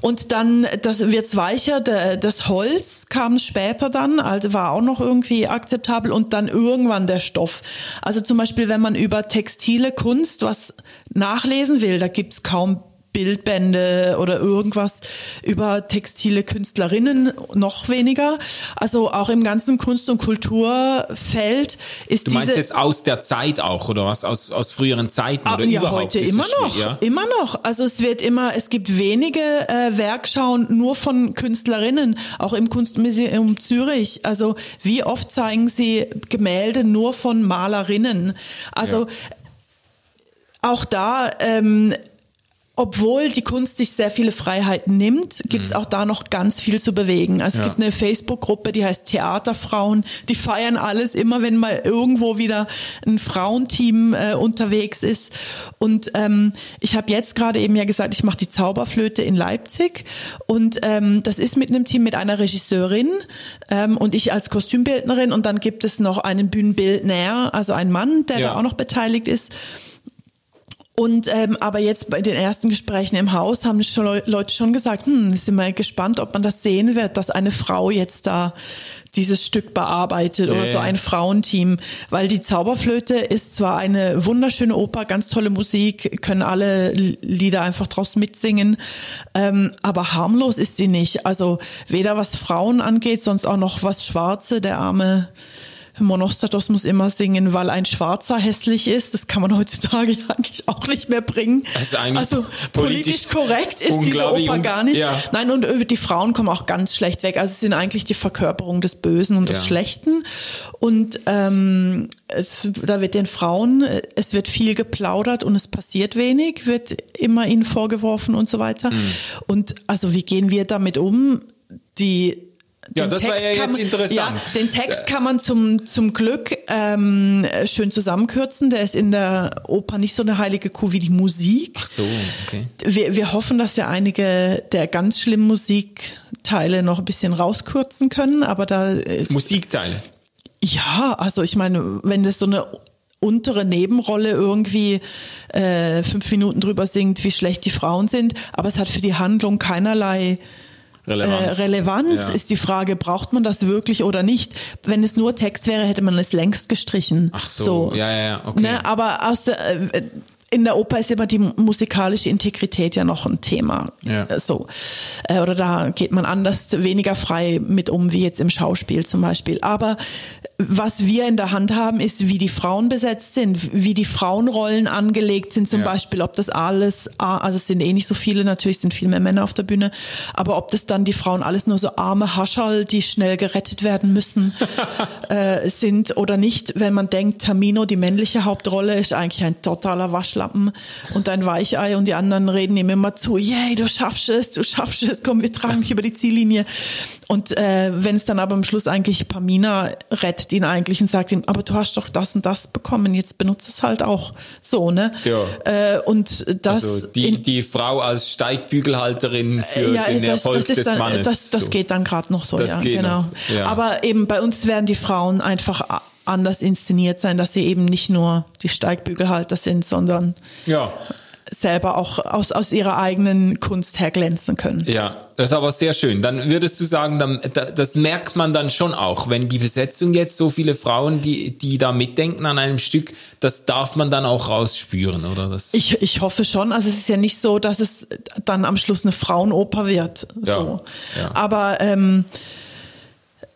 Und dann das wird's weicher, der, das Holz kam später dann, also war auch noch irgendwie akzeptabel und dann irgendwann der Stoff. Also zum Beispiel, wenn man über textile Kunst was nachlesen will, da gibt's kaum Bildbände oder irgendwas über textile Künstlerinnen, noch weniger. Also auch im ganzen Kunst- und Kulturfeld ist Du meinst diese jetzt aus der Zeit auch, oder was? Aus, aus früheren Zeiten Ah, oder ja, überhaupt? heute immer noch, Ja? immer noch. Also es wird immer, es gibt wenige äh, Werkschauen nur von Künstlerinnen, auch im Kunstmuseum Zürich. Also wie oft zeigen sie Gemälde nur von Malerinnen? Also Ja. auch da, ähm, obwohl die Kunst sich sehr viele Freiheiten nimmt, gibt es auch da noch ganz viel zu bewegen. Also es Mhm. Ja. gibt eine Facebook-Gruppe, die heißt Theaterfrauen, die feiern alles immer, wenn mal irgendwo wieder ein Frauenteam äh, unterwegs ist. Und ähm, ich habe jetzt gerade eben ja gesagt, ich mache die Zauberflöte in Leipzig und ähm, das ist mit einem Team mit einer Regisseurin ähm, und ich als Kostümbildnerin und dann gibt es noch einen Bühnenbildner, also einen Mann, der Ja. da auch noch beteiligt ist. Und ähm, aber jetzt bei den ersten Gesprächen im Haus haben schon Leu- Leute schon gesagt, hm, sind wir gespannt, ob man das sehen wird, dass eine Frau jetzt da dieses Stück bearbeitet oder Ja, so ein Frauenteam, weil die Zauberflöte ist zwar eine wunderschöne Oper, ganz tolle Musik, können alle Lieder einfach draus mitsingen, ähm, aber harmlos ist sie nicht. Also weder was Frauen angeht, sonst auch noch was Schwarze, der arme Monostatos muss immer singen, weil ein Schwarzer hässlich ist. Das kann man heutzutage ja *laughs* eigentlich auch nicht mehr bringen. Eigentlich also politisch politisch korrekt ist diese Oper gar nicht. ja. Nein, und die Frauen kommen auch ganz schlecht weg. Also sie sind eigentlich die Verkörperung des Bösen und des Ja. Schlechten. Und ähm, es, da wird den Frauen, es wird viel geplaudert und es passiert wenig, wird immer ihnen vorgeworfen und so weiter. Mhm. Und also wie gehen wir damit um? Die Ja, den das war ja jetzt man, interessant. Ja, den Text kann man zum, zum Glück ähm, schön zusammenkürzen. Der ist in der Oper nicht so eine heilige Kuh wie die Musik. Ach so, okay. Wir, wir hoffen, dass wir einige der ganz schlimmen Musikteile noch ein bisschen rauskürzen können, aber da ist Musikteil. ja, also ich meine, wenn das so eine untere Nebenrolle irgendwie äh, fünf Minuten drüber singt, wie schlecht die Frauen sind, aber es hat für die Handlung keinerlei Relevanz. äh, Relevanz Ja. ist die Frage, braucht man das wirklich oder nicht? Wenn es nur Text wäre, hätte man es längst gestrichen. Ach so, ja, ja, ja, okay. Ne? Aber aus der, äh, in der Oper ist immer die musikalische Integrität ja noch ein Thema. Ja. Äh, So. Äh, Oder da geht man anders, weniger frei mit um, wie jetzt im Schauspiel zum Beispiel. Aber was wir in der Hand haben, ist, wie die Frauen besetzt sind, wie die Frauenrollen angelegt sind, zum Ja. Beispiel, ob das alles, also es sind eh nicht so viele, natürlich sind viel mehr Männer auf der Bühne, aber ob das dann die Frauen alles nur so arme Hascherl, die schnell gerettet werden müssen, *laughs* äh, sind oder nicht, wenn man denkt, Tamino, die männliche Hauptrolle, ist eigentlich ein totaler Waschlappen und ein Weichei und die anderen reden ihm immer zu, yay, du schaffst es, du schaffst es, komm, wir tragen dich über die Ziellinie. Und äh, wenn es dann aber am Schluss eigentlich Pamina rettet ihn eigentlich und sagt ihm, aber du hast doch das und das bekommen, jetzt benutze es halt auch so, ne? Ja. Äh, und das Also die, in- die Frau als Steigbügelhalterin für den Erfolg des dann, Mannes. Das, das so. geht dann gerade noch so, Das ja, genau. ja. Aber eben bei uns werden die Frauen einfach anders inszeniert sein, dass sie eben nicht nur die Steigbügelhalter sind, sondern Ja, selber auch aus, aus ihrer eigenen Kunst her glänzen können. ja, das ist aber sehr schön. Dann würdest du sagen, dann, da- das merkt man dann schon auch, wenn die Besetzung jetzt so viele Frauen, die, die da mitdenken an einem Stück, das darf man dann auch rausspüren, oder? Das, Ich, ich hoffe schon. Also es ist ja nicht so, dass es dann am Schluss eine Frauenoper wird. Ja, So. ja. Aber ähm,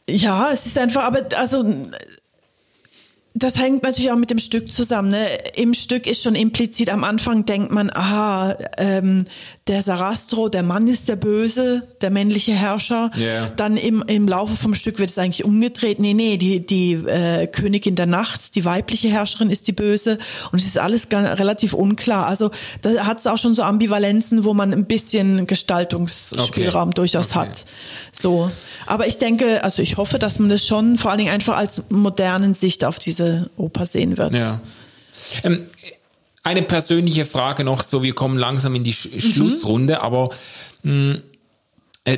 ja, es ist einfach, aber also das hängt natürlich auch mit dem Stück zusammen. Ne? Im Stück ist schon implizit am Anfang denkt man, aha, ähm, der Sarastro, der Mann ist der Böse, der männliche Herrscher. Ja. Dann im, im Laufe vom Stück wird es eigentlich umgedreht. Nee, nee, die, die äh, Königin der Nacht, die weibliche Herrscherin ist die Böse. Und es ist alles ganz, relativ unklar. Also da hat es auch schon so Ambivalenzen, wo man ein bisschen Gestaltungsspielraum Okay. durchaus Okay. hat. So. Aber ich denke, also ich hoffe, dass man das schon vor allen Dingen einfach als modernen Sicht auf diese Oper sehen wird. Ja. Ähm, eine persönliche Frage noch, so wir kommen langsam in die Sch Mhm. Schlussrunde, aber mh, äh,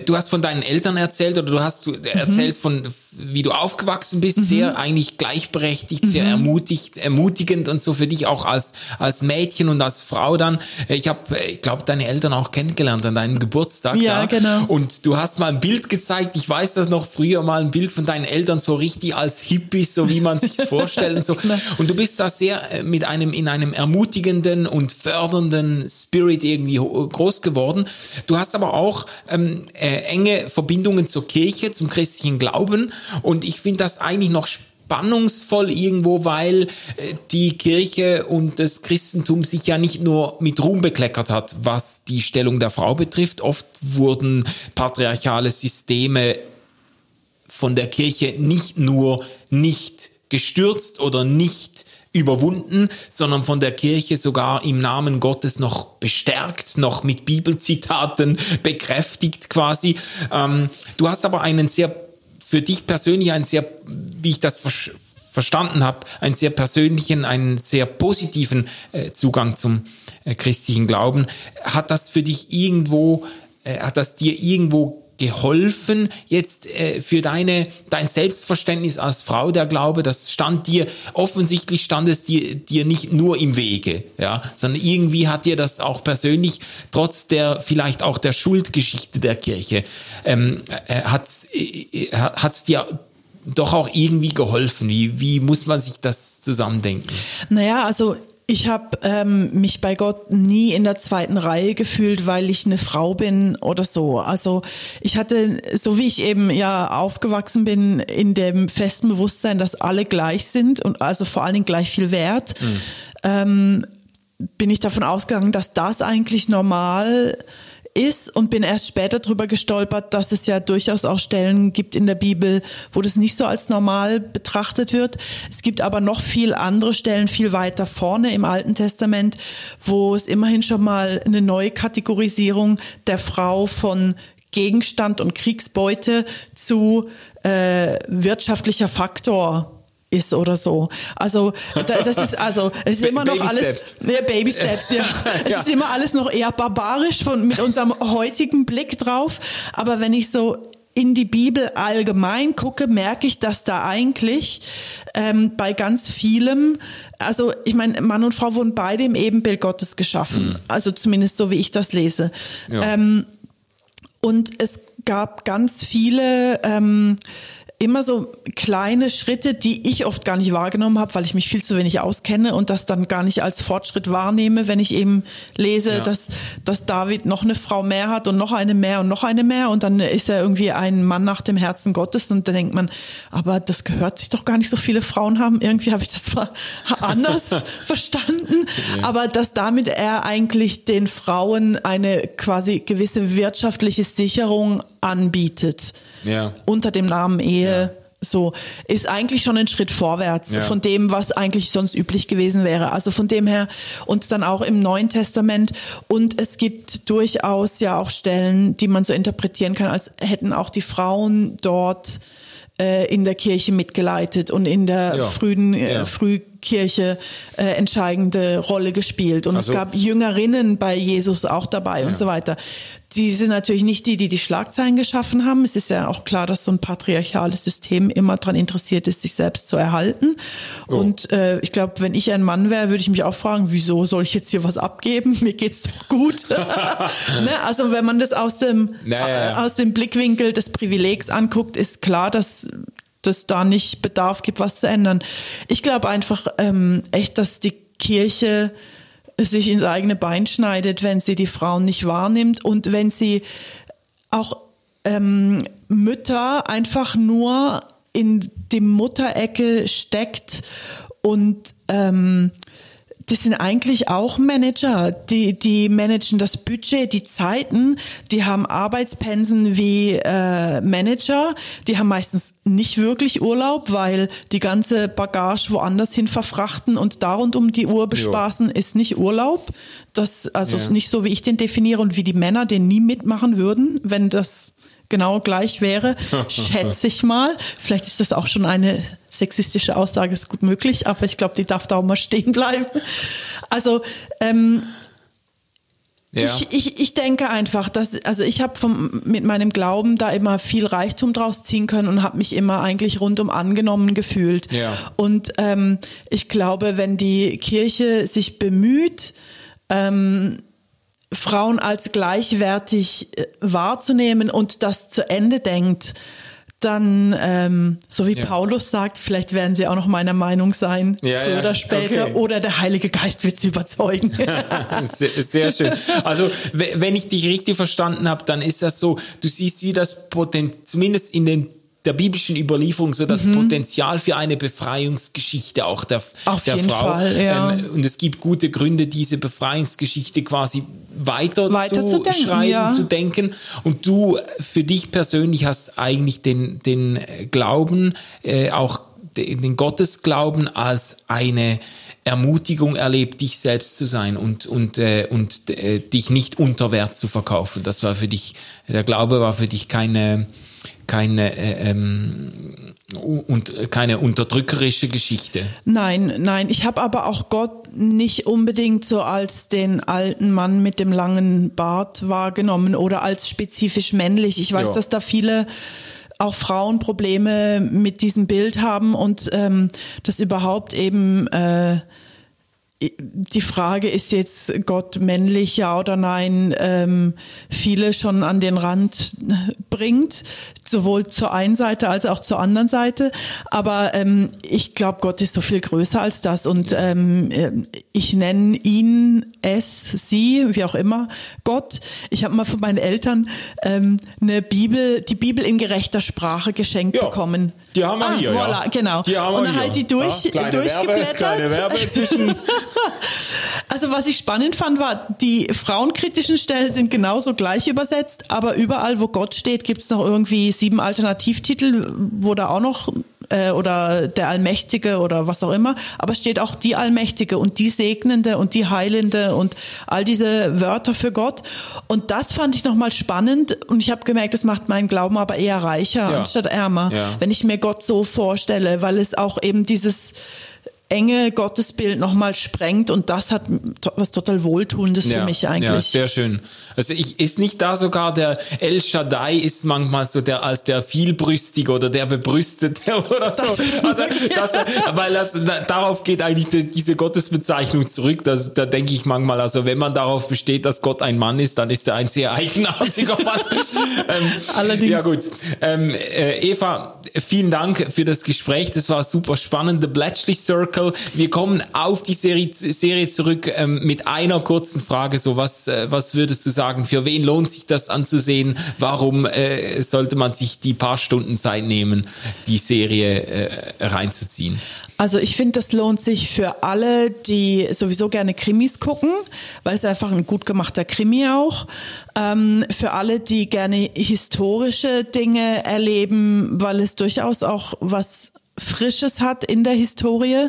du hast von deinen Eltern erzählt oder du hast Mhm. erzählt von, wie du aufgewachsen bist, mhm. sehr eigentlich gleichberechtigt, sehr mhm. ermutigt, ermutigend und so für dich auch als, als Mädchen und als Frau dann. Ich habe, ich glaube, deine Eltern auch kennengelernt an deinem Geburtstag. Ja, da. genau. Und du hast mal ein Bild gezeigt, ich weiß das noch früher mal, ein Bild von deinen Eltern so richtig als Hippies, so wie man sich *laughs* vorstellt und so. Genau. Und du bist da sehr äh, mit einem, in einem ermutigenden und fördernden Spirit irgendwie groß geworden. Du hast aber auch ähm, äh, enge Verbindungen zur Kirche, zum christlichen Glauben. Und ich finde das eigentlich noch spannungsvoll irgendwo, weil äh, die Kirche und das Christentum sich ja nicht nur mit Ruhm bekleckert hat, was die Stellung der Frau betrifft. Oft wurden patriarchale Systeme von der Kirche nicht nur nicht gestürzt oder nicht überwunden, sondern von der Kirche sogar im Namen Gottes noch bestärkt, noch mit Bibelzitaten *laughs* bekräftigt quasi. Ähm, du hast aber einen sehr, für dich persönlich einen sehr, wie ich das verstanden habe, einen sehr persönlichen, einen sehr positiven äh, Zugang zum äh, christlichen Glauben. Hat das für dich irgendwo, äh, hat das dir irgendwo geholfen jetzt äh, für deine dein Selbstverständnis als Frau der Glaube. Das stand dir offensichtlich stand es dir dir nicht nur im Wege ja sondern irgendwie hat dir das auch persönlich trotz der vielleicht auch der Schuldgeschichte der Kirche ähm, äh, hat äh, hat's dir doch auch irgendwie geholfen. Wie wie muss man sich das zusammendenken? Naja also ich habe ähm, mich bei Gott nie in der zweiten Reihe gefühlt, weil ich eine Frau bin oder so. Also ich hatte, so wie ich eben ja aufgewachsen bin, in dem festen Bewusstsein, dass alle gleich sind und also vor allen Dingen gleich viel wert, mhm. ähm, bin ich davon ausgegangen, dass das eigentlich normal ist ist und bin erst später drüber gestolpert, dass es ja durchaus auch Stellen gibt in der Bibel, wo das nicht so als normal betrachtet wird. Es gibt aber noch viel andere Stellen, viel weiter vorne im Alten Testament, wo es immerhin schon mal eine neue Kategorisierung der Frau von Gegenstand und Kriegsbeute zu äh, wirtschaftlicher Faktor ist oder so. Also das ist also es ist immer noch Baby alles ja, Baby Steps, ja. *laughs* Es ja. ist immer alles noch eher barbarisch von mit unserem heutigen Blick drauf, aber wenn ich so in die Bibel allgemein gucke, merke ich, dass da eigentlich ähm, bei ganz vielem, also ich meine, Mann und Frau wurden beide im Ebenbild Gottes geschaffen, mhm. also zumindest so wie ich das lese. Ja. Ähm, und es gab ganz viele ähm, immer so kleine Schritte, die ich oft gar nicht wahrgenommen habe, weil ich mich viel zu wenig auskenne und das dann gar nicht als Fortschritt wahrnehme, wenn ich eben lese, ja. dass, dass David noch eine Frau mehr hat und noch eine mehr und noch eine mehr und dann ist er irgendwie ein Mann nach dem Herzen Gottes und da denkt man, aber das gehört sich doch gar nicht so viele Frauen haben. Irgendwie habe ich das *laughs* anders *laughs* verstanden, ja. aber dass damit er eigentlich den Frauen eine quasi gewisse wirtschaftliche Sicherung anbietet ja. unter dem Namen Ehe. Ja. So ist eigentlich schon ein Schritt vorwärts ja. von dem, was eigentlich sonst üblich gewesen wäre. Also von dem her und dann auch im Neuen Testament. Und es gibt durchaus ja auch Stellen, die man so interpretieren kann, als hätten auch die Frauen dort äh, in der Kirche mitgeleitet und in der ja. frühen äh, ja. Frühkirche äh, entscheidende Rolle gespielt. Und also, es gab Jüngerinnen bei Jesus auch dabei ja. und so weiter die sind natürlich nicht die, die die Schlagzeilen geschaffen haben. Es ist ja auch klar, dass so ein patriarchales System immer daran interessiert ist, sich selbst zu erhalten. Oh. Und äh, ich glaube, wenn ich ein Mann wäre, würde ich mich auch fragen, wieso soll ich jetzt hier was abgeben? *laughs* Mir geht's doch gut. *laughs* ne? Also wenn man das aus dem naja. aus dem Blickwinkel des Privilegs anguckt, ist klar, dass dass da nicht Bedarf gibt, was zu ändern. Ich glaube einfach ähm, echt, dass die Kirche sich ins eigene Bein schneidet, wenn sie die Frauen nicht wahrnimmt und wenn sie auch ähm, Mütter einfach nur in die Mutterecke steckt und ähm, das sind eigentlich auch Manager, die, die managen das Budget, die Zeiten, die haben Arbeitspensen wie äh, Manager, die haben meistens nicht wirklich Urlaub, weil die ganze Bagage woanders hin verfrachten und da rund um die Uhr bespaßen, jo. ist nicht Urlaub. Das, also ja. nicht so, wie ich den definiere und wie die Männer den nie mitmachen würden, wenn das genau gleich wäre, *laughs* schätze ich mal. Vielleicht ist das auch schon eine sexistische Aussage, ist gut möglich, aber ich glaube, die darf da auch mal stehen bleiben. Also ähm, Ja. Ich, ich, ich denke einfach, dass, also ich habe mit meinem Glauben da immer viel Reichtum draus ziehen können und habe mich immer eigentlich rundum angenommen gefühlt. Ja. Und ähm, ich glaube, wenn die Kirche sich bemüht, ähm, Frauen als gleichwertig äh, wahrzunehmen und das zu Ende denkt, dann, ähm, so wie Ja. Paulus sagt, vielleicht werden sie auch noch meiner Meinung sein, Ja, früher ja, oder später, okay. oder der Heilige Geist wird sie überzeugen. *laughs* sehr, sehr schön. Also, we- wenn ich dich richtig verstanden habe, dann ist das so, du siehst wie das Potenzial, zumindest in den der biblischen Überlieferung so das Potenzial für eine Befreiungsgeschichte auch der, Mhm. Auf der jeden Frau. Fall, ja. Ähm, und es gibt gute Gründe, diese Befreiungsgeschichte quasi weiter, Weiter zu, zu denken, schreiben, ja. zu denken. Und du für dich persönlich hast eigentlich den, den Glauben, äh, auch den, den Gottesglauben als eine Ermutigung erlebt, dich selbst zu sein und, und, äh, und äh, dich nicht unter Wert zu verkaufen. Das war für dich, der Glaube war für dich keine, keine, äh, ähm, und keine unterdrückerische Geschichte. Nein, nein. Ich habe aber auch Gott nicht unbedingt so als den alten Mann mit dem langen Bart wahrgenommen oder als spezifisch männlich. Ich weiß, Ja. dass da viele auch Frauen Probleme mit diesem Bild haben und ähm, das überhaupt eben äh, die Frage ist jetzt Gott männlich, ja oder nein, ähm, viele schon an den Rand bringt, sowohl zur einen Seite als auch zur anderen Seite. Aber ähm, ich glaube, Gott ist so viel größer als das und ähm, ich nenne ihn, es, sie, wie auch immer, Gott. Ich habe mal von meinen Eltern ähm, eine Bibel, die Bibel in gerechter Sprache geschenkt Ja, bekommen. die haben wir ah, hier, ja. Voilà, genau. Die haben wir und dann hier. halt die durch, Ja, durchgeblättert. Werbe, Werbe zwischen *laughs* Also was ich spannend fand, war, die frauenkritischen Stellen sind genauso gleich übersetzt, aber überall, wo Gott steht, gibt es noch irgendwie sieben Alternativtitel, wo da auch noch äh, oder der Allmächtige oder was auch immer, aber steht auch die Allmächtige und die Segnende und die Heilende und all diese Wörter für Gott. Und das fand ich nochmal spannend und ich habe gemerkt, das macht meinen Glauben aber eher reicher Ja. anstatt ärmer, Ja. wenn ich mir Gott so vorstelle, weil es auch eben dieses enge Gottesbild nochmal sprengt und das hat was total Wohltuendes für mich Ja, eigentlich. sehr schön. Also ich, ist nicht da sogar der El Shaddai ist manchmal so der als der vielbrüstige oder der bebrüstete *laughs* oder so. Das ist- also, das, weil das, da, darauf geht eigentlich die, diese Gottesbezeichnung zurück. Das, da denke ich manchmal, also wenn man darauf besteht, dass Gott ein Mann ist, dann ist er ein sehr eigenartiger Mann. *laughs* ähm, Allerdings. Ja gut. Ähm, äh, Eva, vielen Dank für das Gespräch. Das war super spannend. The Bletchley Circle. Wir kommen auf die Serie, Serie zurück ähm, mit einer kurzen Frage. So was, äh, was würdest du sagen? Für wen lohnt sich das anzusehen? Warum äh, sollte man sich die paar Stunden Zeit nehmen, die Serie äh, reinzuziehen? Also ich finde, das lohnt sich für alle, die sowieso gerne Krimis gucken, weil es einfach ein gut gemachter Krimi auch. Ähm, für alle, die gerne historische Dinge erleben, weil es durchaus auch was Frisches hat in der Historie.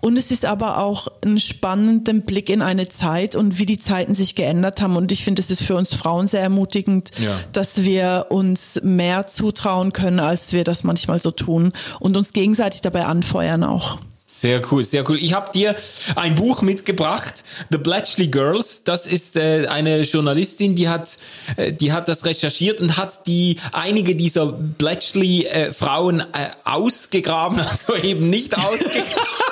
Und es ist aber auch ein spannender Blick in eine Zeit und wie die Zeiten sich geändert haben. Und ich finde, es ist für uns Frauen sehr ermutigend, Ja. dass wir uns mehr zutrauen können, als wir das manchmal so tun und uns gegenseitig dabei anfeuern auch. Sehr cool, sehr cool. Ich habe dir ein Buch mitgebracht, The Bletchley Girls. Das ist äh, eine Journalistin, die hat, äh, die hat das recherchiert und hat die einige dieser Bletchley äh, Frauen äh, ausgegraben, *laughs* also eben nicht ausgegraben. *laughs*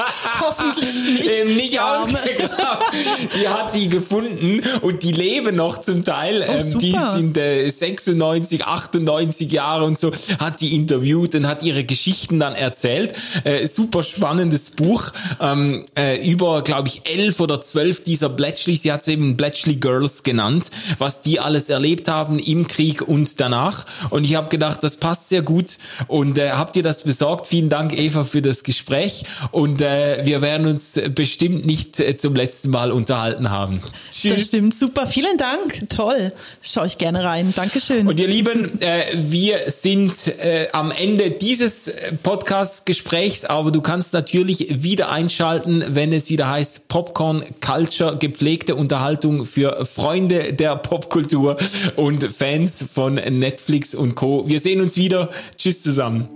*laughs* Hoffentlich nicht. Eben nicht die ausgegraben. *laughs* Die hat die gefunden und die leben noch zum Teil. Oh, ähm, die sind äh, 96, 98 Jahre und so. Hat die interviewt und hat ihre Geschichten dann erzählt. Äh, super spannendes Buch ähm, äh, über, glaube ich, elf oder zwölf dieser Bletchley. Sie hat es eben Bletchley Girls genannt, was die alles erlebt haben im Krieg und danach. Und ich habe gedacht, das passt sehr gut. Und äh, habt ihr das besorgt? Vielen Dank, Eva, für das Gespräch. Und äh, wir werden uns bestimmt nicht äh, zum letzten Mal unterhalten haben. Das stimmt, super. Vielen Dank. Toll. Schau ich gerne rein. Dankeschön. Und ihr Lieben, äh, wir sind äh, am Ende dieses äh, Podcast-Gesprächs, aber du kannst natürlich wieder einschalten, wenn es wieder heißt Popcorn Culture, gepflegte Unterhaltung für Freunde der Popkultur und Fans von Netflix und Co. Wir sehen uns wieder. Tschüss zusammen.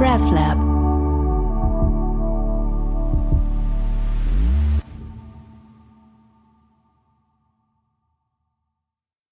RefLab.